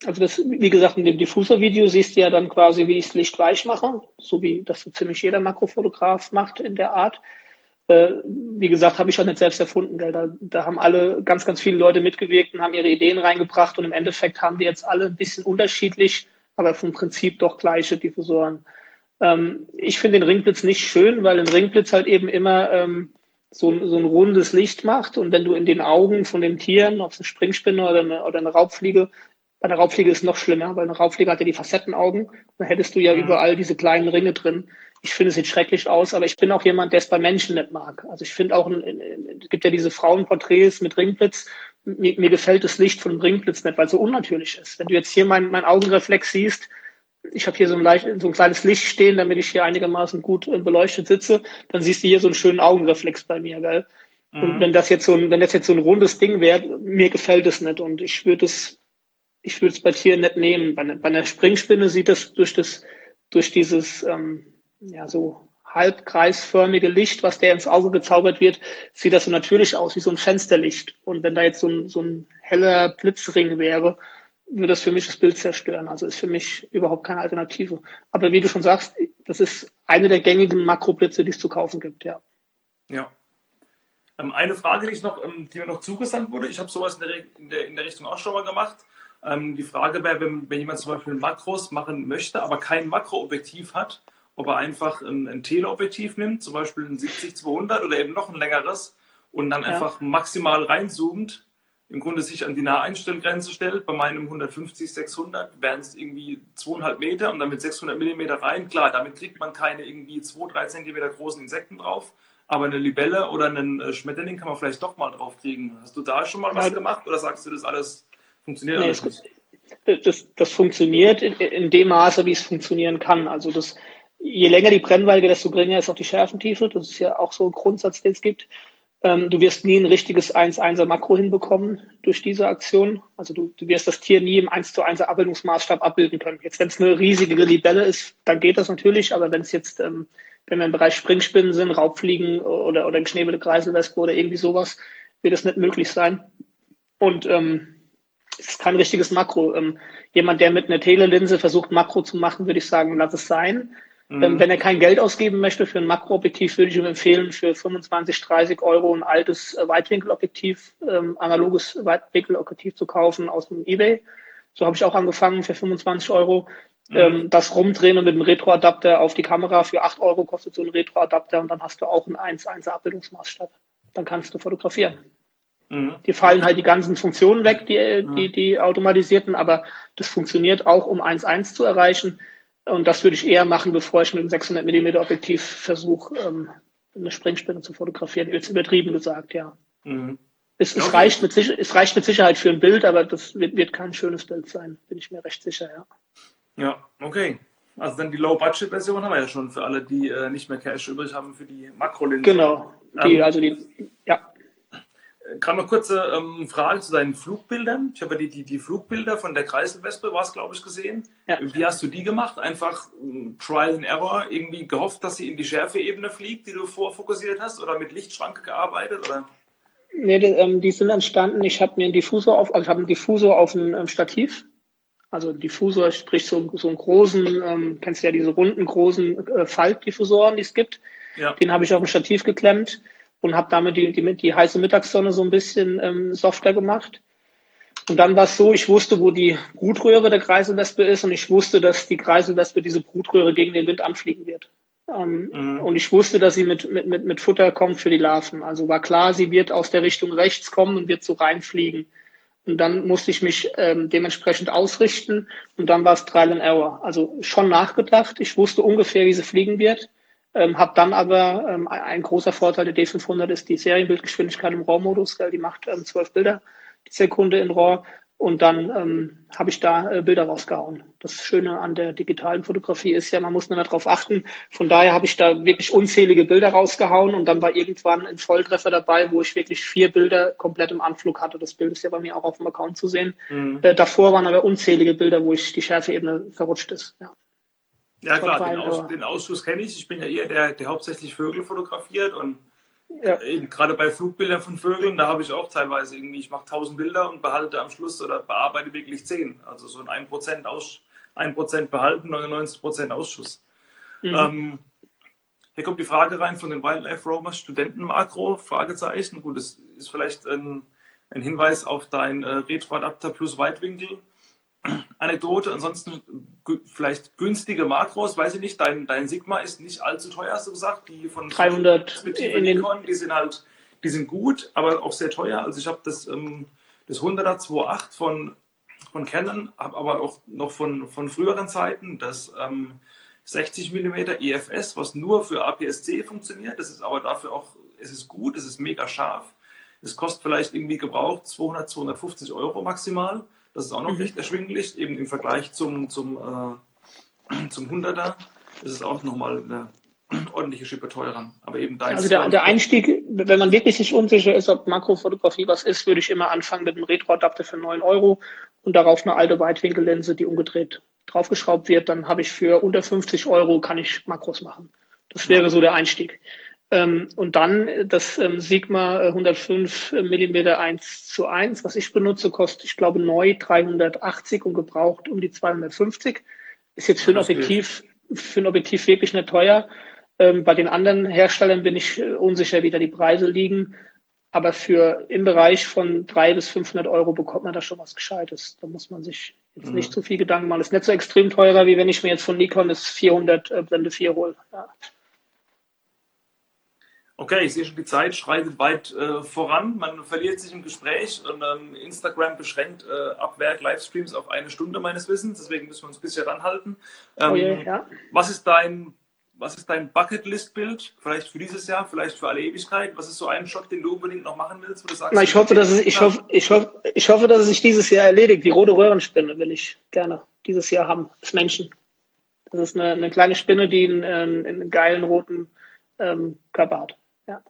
Also das, wie gesagt, in dem Diffusor-Video siehst du ja dann quasi, wie ich das Licht weich mache, so wie das so ziemlich jeder Makrofotograf macht in der Art. Äh, wie gesagt, habe ich auch nicht selbst erfunden. Gell? Da, da haben alle ganz, ganz viele Leute mitgewirkt und haben ihre Ideen reingebracht und im Endeffekt haben die jetzt alle ein bisschen unterschiedlich, aber vom Prinzip doch gleiche Diffusoren. Ähm, ich finde den Ringblitz nicht schön, weil ein Ringblitz halt eben immer ähm, so, so ein rundes Licht macht und wenn du in den Augen von den Tieren, ob es eine Springspinne oder eine, oder eine Raubfliege, bei der Raubfliege ist es noch schlimmer, weil eine Raubfliege hat ja die Facettenaugen, dann hättest du ja mhm. überall diese kleinen Ringe drin. Ich finde, es sieht schrecklich aus, aber ich bin auch jemand, der es bei Menschen nicht mag. Also ich finde auch, es gibt ja diese Frauenporträts mit Ringblitz. Mir, mir gefällt das Licht von dem Ringblitz nicht, weil es so unnatürlich ist. Wenn du jetzt hier mein, mein Augenreflex siehst, ich habe hier so ein, leicht, so ein kleines Licht stehen, damit ich hier einigermaßen gut äh, beleuchtet sitze, dann siehst du hier so einen schönen Augenreflex bei mir, gell? Mhm. Und wenn das jetzt so ein, wenn das jetzt so ein rundes Ding wäre, mir gefällt es nicht und ich würde es, ich würde es bei Tieren nicht nehmen. Bei, bei einer Springspinne sieht das durch das, durch dieses, ähm, ja, so halbkreisförmige Licht, was der ins Auge gezaubert wird, sieht das so natürlich aus, wie so ein Fensterlicht. Und wenn da jetzt so ein, so ein heller Blitzring wäre, würde das für mich das Bild zerstören. Also ist für mich überhaupt keine Alternative. Aber wie du schon sagst, das ist eine der gängigen Makroblitze, die es zu kaufen gibt, ja. Ja. Ähm, eine Frage, die, ich noch, ähm, die mir noch zugesandt wurde, ich habe sowas in der, in, der, in der, Richtung auch schon mal gemacht. Ähm, die Frage wäre, wenn, wenn, jemand zum Beispiel Makros machen möchte, aber kein Makroobjektiv hat, ob er einfach ein, ein Teleobjektiv nimmt, zum Beispiel ein 70-200 oder eben noch ein längeres und dann ja. einfach maximal reinzoomt im Grunde sich an die Naheinstellgrenze stellt. Bei meinem 150, 600 wären es irgendwie zweieinhalb Meter und dann mit 600 Millimeter rein. Klar, damit kriegt man keine irgendwie 2, 3 Zentimeter großen Insekten drauf. Aber eine Libelle oder einen äh, Schmetterling kann man vielleicht doch mal drauf kriegen. Hast du da schon mal was ja. gemacht oder sagst du, das alles funktioniert nee, alles nicht? Das, das funktioniert in, in, dem Maße, wie es funktionieren kann. Also das, je länger die Brennweite, desto geringer ist auch die Schärfentiefe. Das ist ja auch so ein Grundsatz, den es gibt. Ähm, du wirst nie ein richtiges 1-1er Makro hinbekommen durch diese Aktion. Also du, du wirst das Tier nie im 1 zu 1 Abbildungsmaßstab abbilden können. Jetzt, wenn es eine riesige Libelle ist, dann geht das natürlich, aber wenn es jetzt, ähm, wenn wir im Bereich Springspinnen sind, Raubfliegen oder, oder geschnebelte Kreiselwespe oder irgendwie sowas, wird es nicht möglich sein. Und ähm, es ist kein richtiges Makro. Ähm, jemand, der mit einer Telelinse versucht, Makro zu machen, würde ich sagen, lass es sein. Mhm. Wenn er kein Geld ausgeben möchte für ein Makroobjektiv, würde ich ihm empfehlen, für 25, 30 Euro ein altes äh, Weitwinkelobjektiv, ähm, analoges Weitwinkelobjektiv zu kaufen aus dem Ebay. So habe ich auch angefangen für 25 Euro. Mhm. Ähm, das rumdrehen und mit dem Retroadapter auf die Kamera für 8 Euro kostet so ein Retroadapter und dann hast du auch einen 1-1 Abbildungsmaßstab. Dann kannst du fotografieren. Mhm. Die fallen halt die ganzen Funktionen weg, die, die, die automatisierten, aber das funktioniert auch, um 1-1 zu erreichen. Und das würde ich eher machen, bevor ich mit einem 600 mm Objektiv versuche, ähm, eine Springspinne zu fotografieren. Jetzt übertrieben gesagt, ja. Mhm. Es, es, reicht mit, es reicht mit Sicherheit für ein Bild, aber das wird, wird kein schönes Bild sein, bin ich mir recht sicher, ja. Ja, okay. Also dann die Low-Budget-Version haben wir ja schon für alle, die äh, nicht mehr Cash übrig haben für die Makrolinse. Genau. Die, ähm, also die, ja. Kam eine kurze ähm, Frage zu deinen Flugbildern. Ich habe die, die, die Flugbilder von der Kreiselwespe, war es, glaube ich, gesehen. Ja. Wie hast du die gemacht? Einfach ähm, Trial and Error, irgendwie gehofft, dass sie in die Schärfeebene fliegt, die du vorfokussiert hast, oder mit Lichtschranke gearbeitet? Oder? Nee, die, ähm, die sind entstanden. Ich habe mir einen Diffusor auf, also ich habe einen Diffusor auf ein ähm, Stativ. Also Diffusor, sprich so, so einen großen, ähm, kennst du ja diese runden, großen äh, Faltdiffusoren, die es gibt. Ja. Den habe ich auf ein Stativ geklemmt und habe damit die, die, die heiße Mittagssonne so ein bisschen ähm, softer gemacht. Und dann war es so, ich wusste, wo die Brutröhre der Kreiselwespe ist und ich wusste, dass die Kreiselwespe diese Brutröhre gegen den Wind anfliegen wird. Ähm, mhm. Und ich wusste, dass sie mit, mit, mit, mit Futter kommt für die Larven. Also war klar, sie wird aus der Richtung rechts kommen und wird so reinfliegen. Und dann musste ich mich ähm, dementsprechend ausrichten und dann war es Trial and Error. Also schon nachgedacht. Ich wusste ungefähr, wie sie fliegen wird. Ähm, habe dann aber ähm, ein großer Vorteil der D500 ist die Serienbildgeschwindigkeit im RAW-Modus. Die macht ähm, 12 Bilder die Sekunde in RAW. Und dann ähm, habe ich da äh, Bilder rausgehauen. Das Schöne an der digitalen Fotografie ist ja, man muss nicht mehr darauf achten. Von daher habe ich da wirklich unzählige Bilder rausgehauen und dann war irgendwann ein Volltreffer dabei, wo ich wirklich vier Bilder komplett im Anflug hatte. Das Bild ist ja bei mir auch auf dem Account zu sehen. Mhm. Äh, davor waren aber unzählige Bilder, wo ich die Schärfeebene verrutscht ist. Ja, ja klar, den, Aus, den Ausschuss kenne ich. Ich bin ja eher der, der hauptsächlich Vögel fotografiert und ja. Gerade bei Flugbildern von Vögeln, da habe ich auch teilweise irgendwie, ich mache 1000 Bilder und behalte am Schluss oder bearbeite wirklich 10. Also so ein 1% Aus, 1% behalten, 99% Ausschuss. Mhm. Ähm, hier kommt die Frage rein von den Wildlife Roamers Studentenmakro, Fragezeichen. Gut, das ist vielleicht ein, ein Hinweis auf dein äh, Retro-Adapter plus Weitwinkel. Anekdote, ansonsten vielleicht günstige Makros, weiß ich nicht, dein, dein Sigma ist nicht allzu teuer, hast du gesagt, die von 300 in Nikon, die sind halt, die sind gut, aber auch sehr teuer. Also ich habe das, ähm, das 100er 2.8 von, von Canon, habe aber auch noch von, von früheren Zeiten das ähm, 60 mm EFS, was nur für APS-C funktioniert. Das ist aber dafür auch, es ist gut, es ist mega scharf. Es kostet vielleicht irgendwie gebraucht 200, 250 Euro maximal. Das ist auch noch mhm. recht erschwinglich, eben im Vergleich zum, zum, äh, zum 100er ist es auch nochmal eine ordentliche Schippe teurer. Aber eben da Also der, der Einstieg, wenn man wirklich sich unsicher ist, ob Makrofotografie was ist, würde ich immer anfangen mit einem Retro-Adapter für 9 Euro und darauf eine alte Weitwinkellinse, die umgedreht draufgeschraubt wird. Dann habe ich für unter 50 Euro kann ich Makros machen. Das wäre so der Einstieg. Ähm, und dann das ähm, Sigma 105 mm 1 zu 1, was ich benutze, kostet, ich glaube, neu 380 und gebraucht um die 250. Ist jetzt für ein Objektiv, für ein Objektiv wirklich nicht teuer. Ähm, bei den anderen Herstellern bin ich äh, unsicher, wie da die Preise liegen. Aber für im Bereich von 300 bis 500 Euro bekommt man da schon was Gescheites. Da muss man sich jetzt mhm. nicht zu viel Gedanken machen. Ist nicht so extrem teurer, wie wenn ich mir jetzt von Nikon das 400 äh, Blende 4 hole. Ja. Okay, ich sehe schon, die Zeit schreitet weit äh, voran. Man verliert sich im Gespräch und ähm, Instagram beschränkt äh, ab Werk Livestreams auf eine Stunde meines Wissens. Deswegen müssen wir uns ein bisschen ranhalten. Ähm, oh je, ja. Was ist dein, was ist dein Bucketlist-Bild? Vielleicht für dieses Jahr, vielleicht für alle Ewigkeit. Was ist so ein Shot, den du unbedingt noch machen willst? Wo du sagst, Na, ich, hoffe, dass es, ich, hoffe, ich, hoffe, ich hoffe, dass es sich dieses Jahr erledigt. Die rote Röhrenspinne will ich gerne dieses Jahr haben, als Menschen. Das ist eine, eine kleine Spinne, die einen, einen, einen geilen roten ähm, Körper hat. Ja.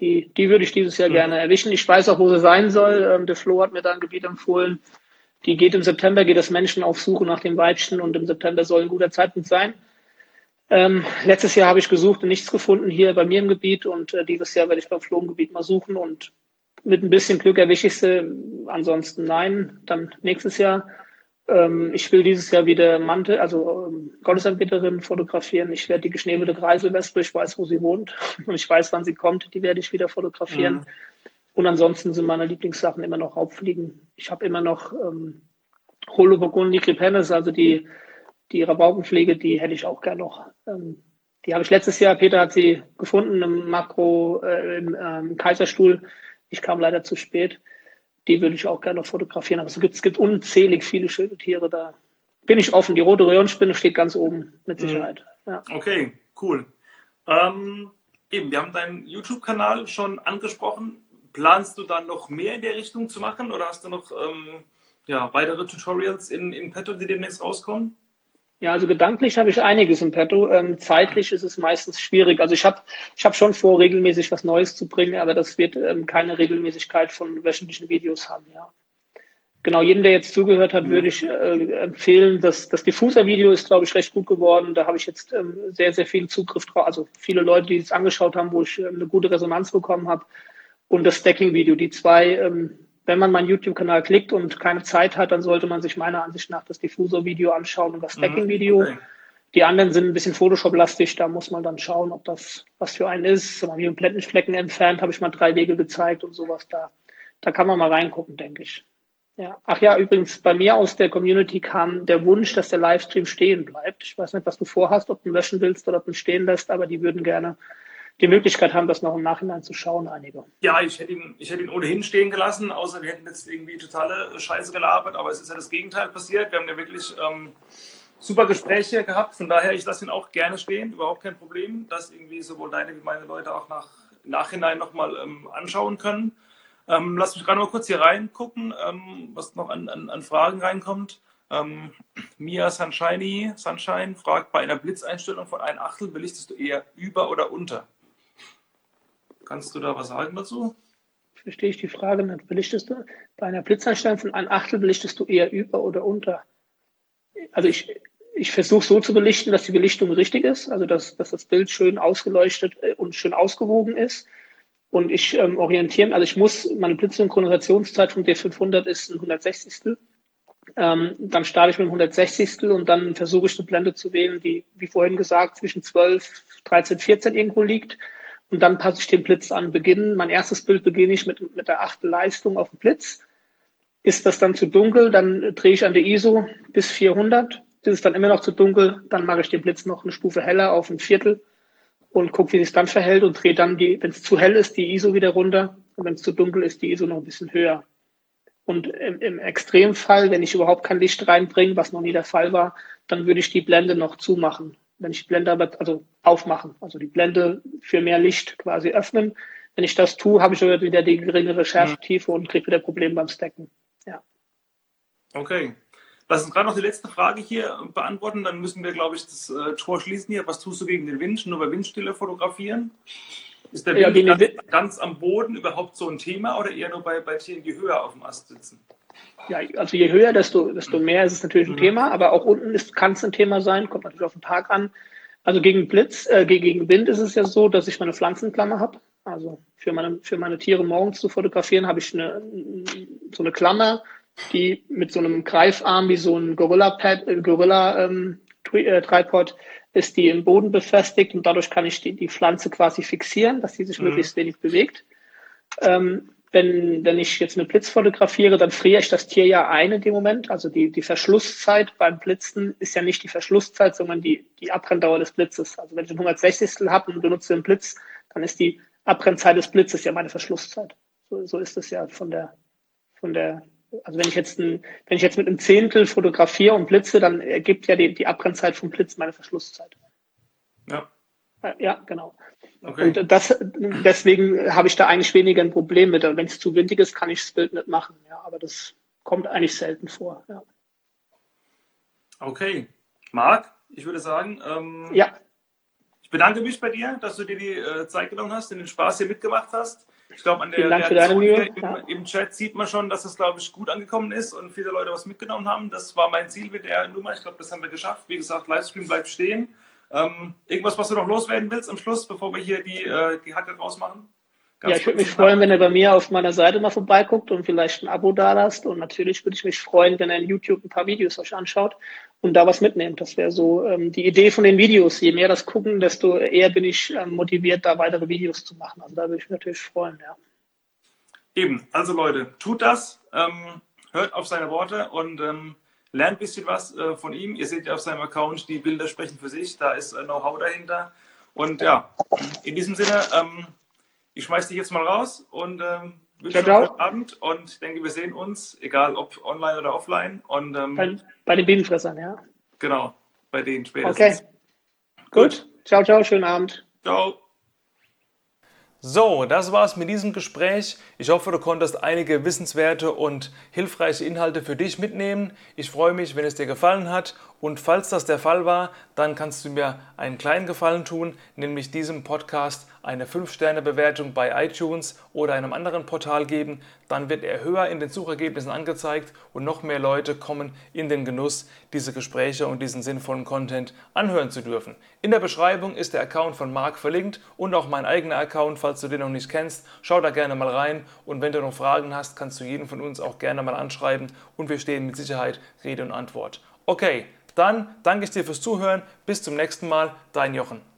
Die, die würde ich dieses Jahr mhm. gerne erwischen. Ich weiß auch, wo sie sein soll. Ähm, der Flo hat mir da ein Gebiet empfohlen. Die geht im September, geht das Menschen auf Suche nach dem Weibchen und im September soll ein guter Zeitpunkt sein. Ähm, letztes Jahr habe ich gesucht und nichts gefunden hier bei mir im Gebiet und äh, dieses Jahr werde ich beim Flo im Gebiet mal suchen und mit ein bisschen Glück erwische ich sie. Ansonsten nein, dann nächstes Jahr. Ähm, ich will dieses Jahr wieder Mantel, also ähm, Gottesanbeterin fotografieren. Ich werde die geschnebelte Kreiselwespe, ich weiß, wo sie wohnt und ich weiß, wann sie kommt, die werde ich wieder fotografieren. Mhm. Und ansonsten sind meine Lieblingssachen immer noch Raubfliegen. Ich habe immer noch ähm, Holoburgun Nigripennis, also die, die Rabaukenpflege, die hätte ich auch gern noch. Ähm, die habe ich letztes Jahr, Peter hat sie gefunden im Makro, äh, im ähm, Kaiserstuhl. Ich kam leider zu spät die würde ich auch gerne fotografieren. Aber es gibt, es gibt unzählig viele schöne Tiere da. Bin ich offen. Die rote Röhrenspinne steht ganz oben, mit mhm. Sicherheit. Ja. Okay, cool. Ähm, eben, wir haben deinen YouTube-Kanal schon angesprochen. Planst du dann noch mehr in der Richtung zu machen oder hast du noch ähm, ja, weitere Tutorials in, in petto, die demnächst rauskommen? Ja, also gedanklich habe ich einiges im Petto. Ähm, zeitlich ist es meistens schwierig. Also ich habe ich hab schon vor, regelmäßig was Neues zu bringen, aber das wird ähm, keine Regelmäßigkeit von wöchentlichen Videos haben, ja. Genau, jedem, der jetzt zugehört hat, würde ich äh, empfehlen, dass das Diffuser-Video ist, glaube ich, recht gut geworden. Da habe ich jetzt ähm, sehr, sehr viel Zugriff drauf. Also viele Leute, die es angeschaut haben, wo ich äh, eine gute Resonanz bekommen habe. Und das Stacking-Video, die zwei ähm, wenn man meinen YouTube-Kanal klickt und keine Zeit hat, dann sollte man sich meiner Ansicht nach das Diffusor-Video anschauen und das mhm, Stacking-Video. Okay. Die anderen sind ein bisschen Photoshop-lastig, da muss man dann schauen, ob das was für einen ist. Wenn man hier Plettenflecken entfernt, habe ich mal drei Wege gezeigt und sowas da. Da kann man mal reingucken, denke ich. Ja. Ach ja, übrigens, bei mir aus der Community kam der Wunsch, dass der Livestream stehen bleibt. Ich weiß nicht, was du vorhast, ob du ihn löschen willst oder ob du ihn stehen lässt, aber die würden gerne die Möglichkeit haben, das noch im Nachhinein zu schauen, einige. Ja, ich hätte ihn, ich hätte ihn ohnehin stehen gelassen, außer wir hätten jetzt irgendwie totale Scheiße gelabert, aber es ist ja das Gegenteil passiert. Wir haben ja wirklich ähm, super Gespräche gehabt, von daher, ich lasse ihn auch gerne stehen, überhaupt kein Problem, dass irgendwie sowohl deine wie meine Leute auch nach Nachhinein nochmal ähm, anschauen können. Ähm, lass mich gerade mal kurz hier reingucken, ähm, was noch an, an, an Fragen reinkommt. Ähm, Mia Sunshiny, Sunshine fragt, bei einer Blitzeinstellung von 1 Achtel belichtest du eher über oder unter? Kannst du da was sagen dazu? Verstehe ich die Frage. Belichtest du bei einer Blitzeinstellung von 1 Achtel belichtest du eher über oder unter? Also ich, ich versuche so zu belichten, dass die Belichtung richtig ist, also dass, dass das Bild schön ausgeleuchtet äh, und schön ausgewogen ist. Und ich ähm, orientiere, also ich muss, meine Blitzsynchronisationszeit vom D500 ist ein 160. Ähm, dann starte ich mit dem 160. und dann versuche ich eine Blende zu wählen, die, wie vorhin gesagt, zwischen 12, 13, 14 irgendwo liegt. Und dann passe ich den Blitz an. Beginnen, mein erstes Bild beginne ich mit, mit der achten Leistung auf dem Blitz. Ist das dann zu dunkel, dann drehe ich an der ISO bis 400. Ist es dann immer noch zu dunkel, dann mache ich den Blitz noch eine Stufe heller auf ein Viertel und gucke, wie sich dann verhält und drehe dann wenn es zu hell ist, die ISO wieder runter und wenn es zu dunkel ist, die ISO noch ein bisschen höher. Und im, im Extremfall, wenn ich überhaupt kein Licht reinbringe, was noch nie der Fall war, dann würde ich die Blende noch zumachen. Wenn ich die Blende aber, also aufmachen, also die Blende für mehr Licht quasi öffnen. Wenn ich das tue, habe ich wieder die geringere Schärftiefe und kriege wieder Probleme beim Stacken. Ja. Okay. Lass uns gerade noch die letzte Frage hier beantworten. Dann müssen wir, glaube ich, das äh, Tor schließen hier. Was tust du gegen den Wind? Nur bei Windstille fotografieren? Ist der Wind ja, ganz, ganz, am Boden überhaupt so ein Thema oder eher nur bei, bei Tieren, die höher auf dem Ast sitzen? Ja, also je höher, desto, desto mehr ist es natürlich ein mhm. Thema, aber auch unten kann es ein Thema sein, kommt natürlich auf den Tag an. Also gegen Blitz, äh, gegen Wind ist es ja so, dass ich meine Pflanzenklammer habe. Also für meine, für meine Tiere morgens zu fotografieren, habe ich eine, so eine Klammer, die mit so einem Greifarm wie so ein Gorilla-Pad, äh, Gorilla ähm, äh, Tripod ist die im Boden befestigt und dadurch kann ich die, die Pflanze quasi fixieren, dass die sich mhm. möglichst wenig bewegt. Ähm, wenn, wenn ich jetzt mit Blitz fotografiere, dann friere ich das Tier ja ein in dem Moment. Also die, die Verschlusszeit beim Blitzen ist ja nicht die Verschlusszeit, sondern die, die Abbrenndauer des Blitzes. Also wenn ich ein 160. habe und benutze einen Blitz, dann ist die Abbrennzeit des Blitzes ja meine Verschlusszeit. So, so ist es ja von der, von der also wenn ich jetzt ein, wenn ich jetzt mit einem Zehntel fotografiere und blitze, dann ergibt ja die, die Abbrennzeit vom Blitz meine Verschlusszeit. Ja. Ja, genau. Okay. Und das, deswegen habe ich da eigentlich weniger ein Problem mit. Wenn es zu windig ist, kann ich das Bild nicht machen. Ja, aber das kommt eigentlich selten vor. Ja. Okay. Marc, ich würde sagen, ähm, ja. ich bedanke mich bei dir, dass du dir die äh, Zeit genommen hast, den Spaß hier mitgemacht hast. Ich glaube, an der Reaktion im, ja. im, Chat sieht man schon, dass es, glaube ich, gut angekommen ist und viele Leute was mitgenommen haben. Das war mein Ziel mit der Nummer. Ich glaube, das haben wir geschafft. Wie gesagt, Livestream bleibt stehen. Ähm, irgendwas, was du noch loswerden willst am Schluss, bevor wir hier die, äh, die Hacke rausmachen? Ganz ja, ich würde mich freuen, wenn ihr bei mir auf meiner Seite mal vorbeiguckt und vielleicht ein Abo da lasst. Und natürlich würde ich mich freuen, wenn ihr in YouTube ein paar Videos euch anschaut und da was mitnehmt. Das wäre so ähm, die Idee von den Videos. Je mehr das gucken, desto eher bin ich ähm, motiviert, da weitere Videos zu machen. Also da würde ich mich natürlich freuen, ja. Eben, also Leute, tut das, ähm, hört auf seine Worte und ähm, lernt ein bisschen was äh, von ihm. Ihr seht ja auf seinem Account, die Bilder sprechen für sich, da ist äh, Know-how dahinter. Und ja, in diesem Sinne, ähm, ich schmeiß dich jetzt mal raus und ähm, wünsche euch einen Abend und ich denke, wir sehen uns, egal ob online oder offline. Und, ähm, bei, bei, den Bienenfressern, ja. Genau, bei denen spätestens. Okay. Gut. Gut. Ciao, ciao, schönen Abend. Ciao. So, das war's mit diesem Gespräch. Ich hoffe, du konntest einige wissenswerte und hilfreiche Inhalte für dich mitnehmen. Ich freue mich, wenn es dir gefallen hat. Und falls das der Fall war, dann kannst du mir einen kleinen Gefallen tun, nämlich diesem Podcast eine 5-Sterne-Bewertung bei iTunes oder einem anderen Portal geben. Dann wird er höher in den Suchergebnissen angezeigt und noch mehr Leute kommen in den Genuss, diese Gespräche und diesen sinnvollen Content anhören zu dürfen. In der Beschreibung ist der Account von Marc verlinkt und auch mein eigener Account, falls du den noch nicht kennst. Schau da gerne mal rein und wenn du noch Fragen hast, kannst du jeden von uns auch gerne mal anschreiben und wir stehen mit Sicherheit Rede und Antwort. Okay, dann danke ich dir fürs Zuhören. Bis zum nächsten Mal, dein Jochen.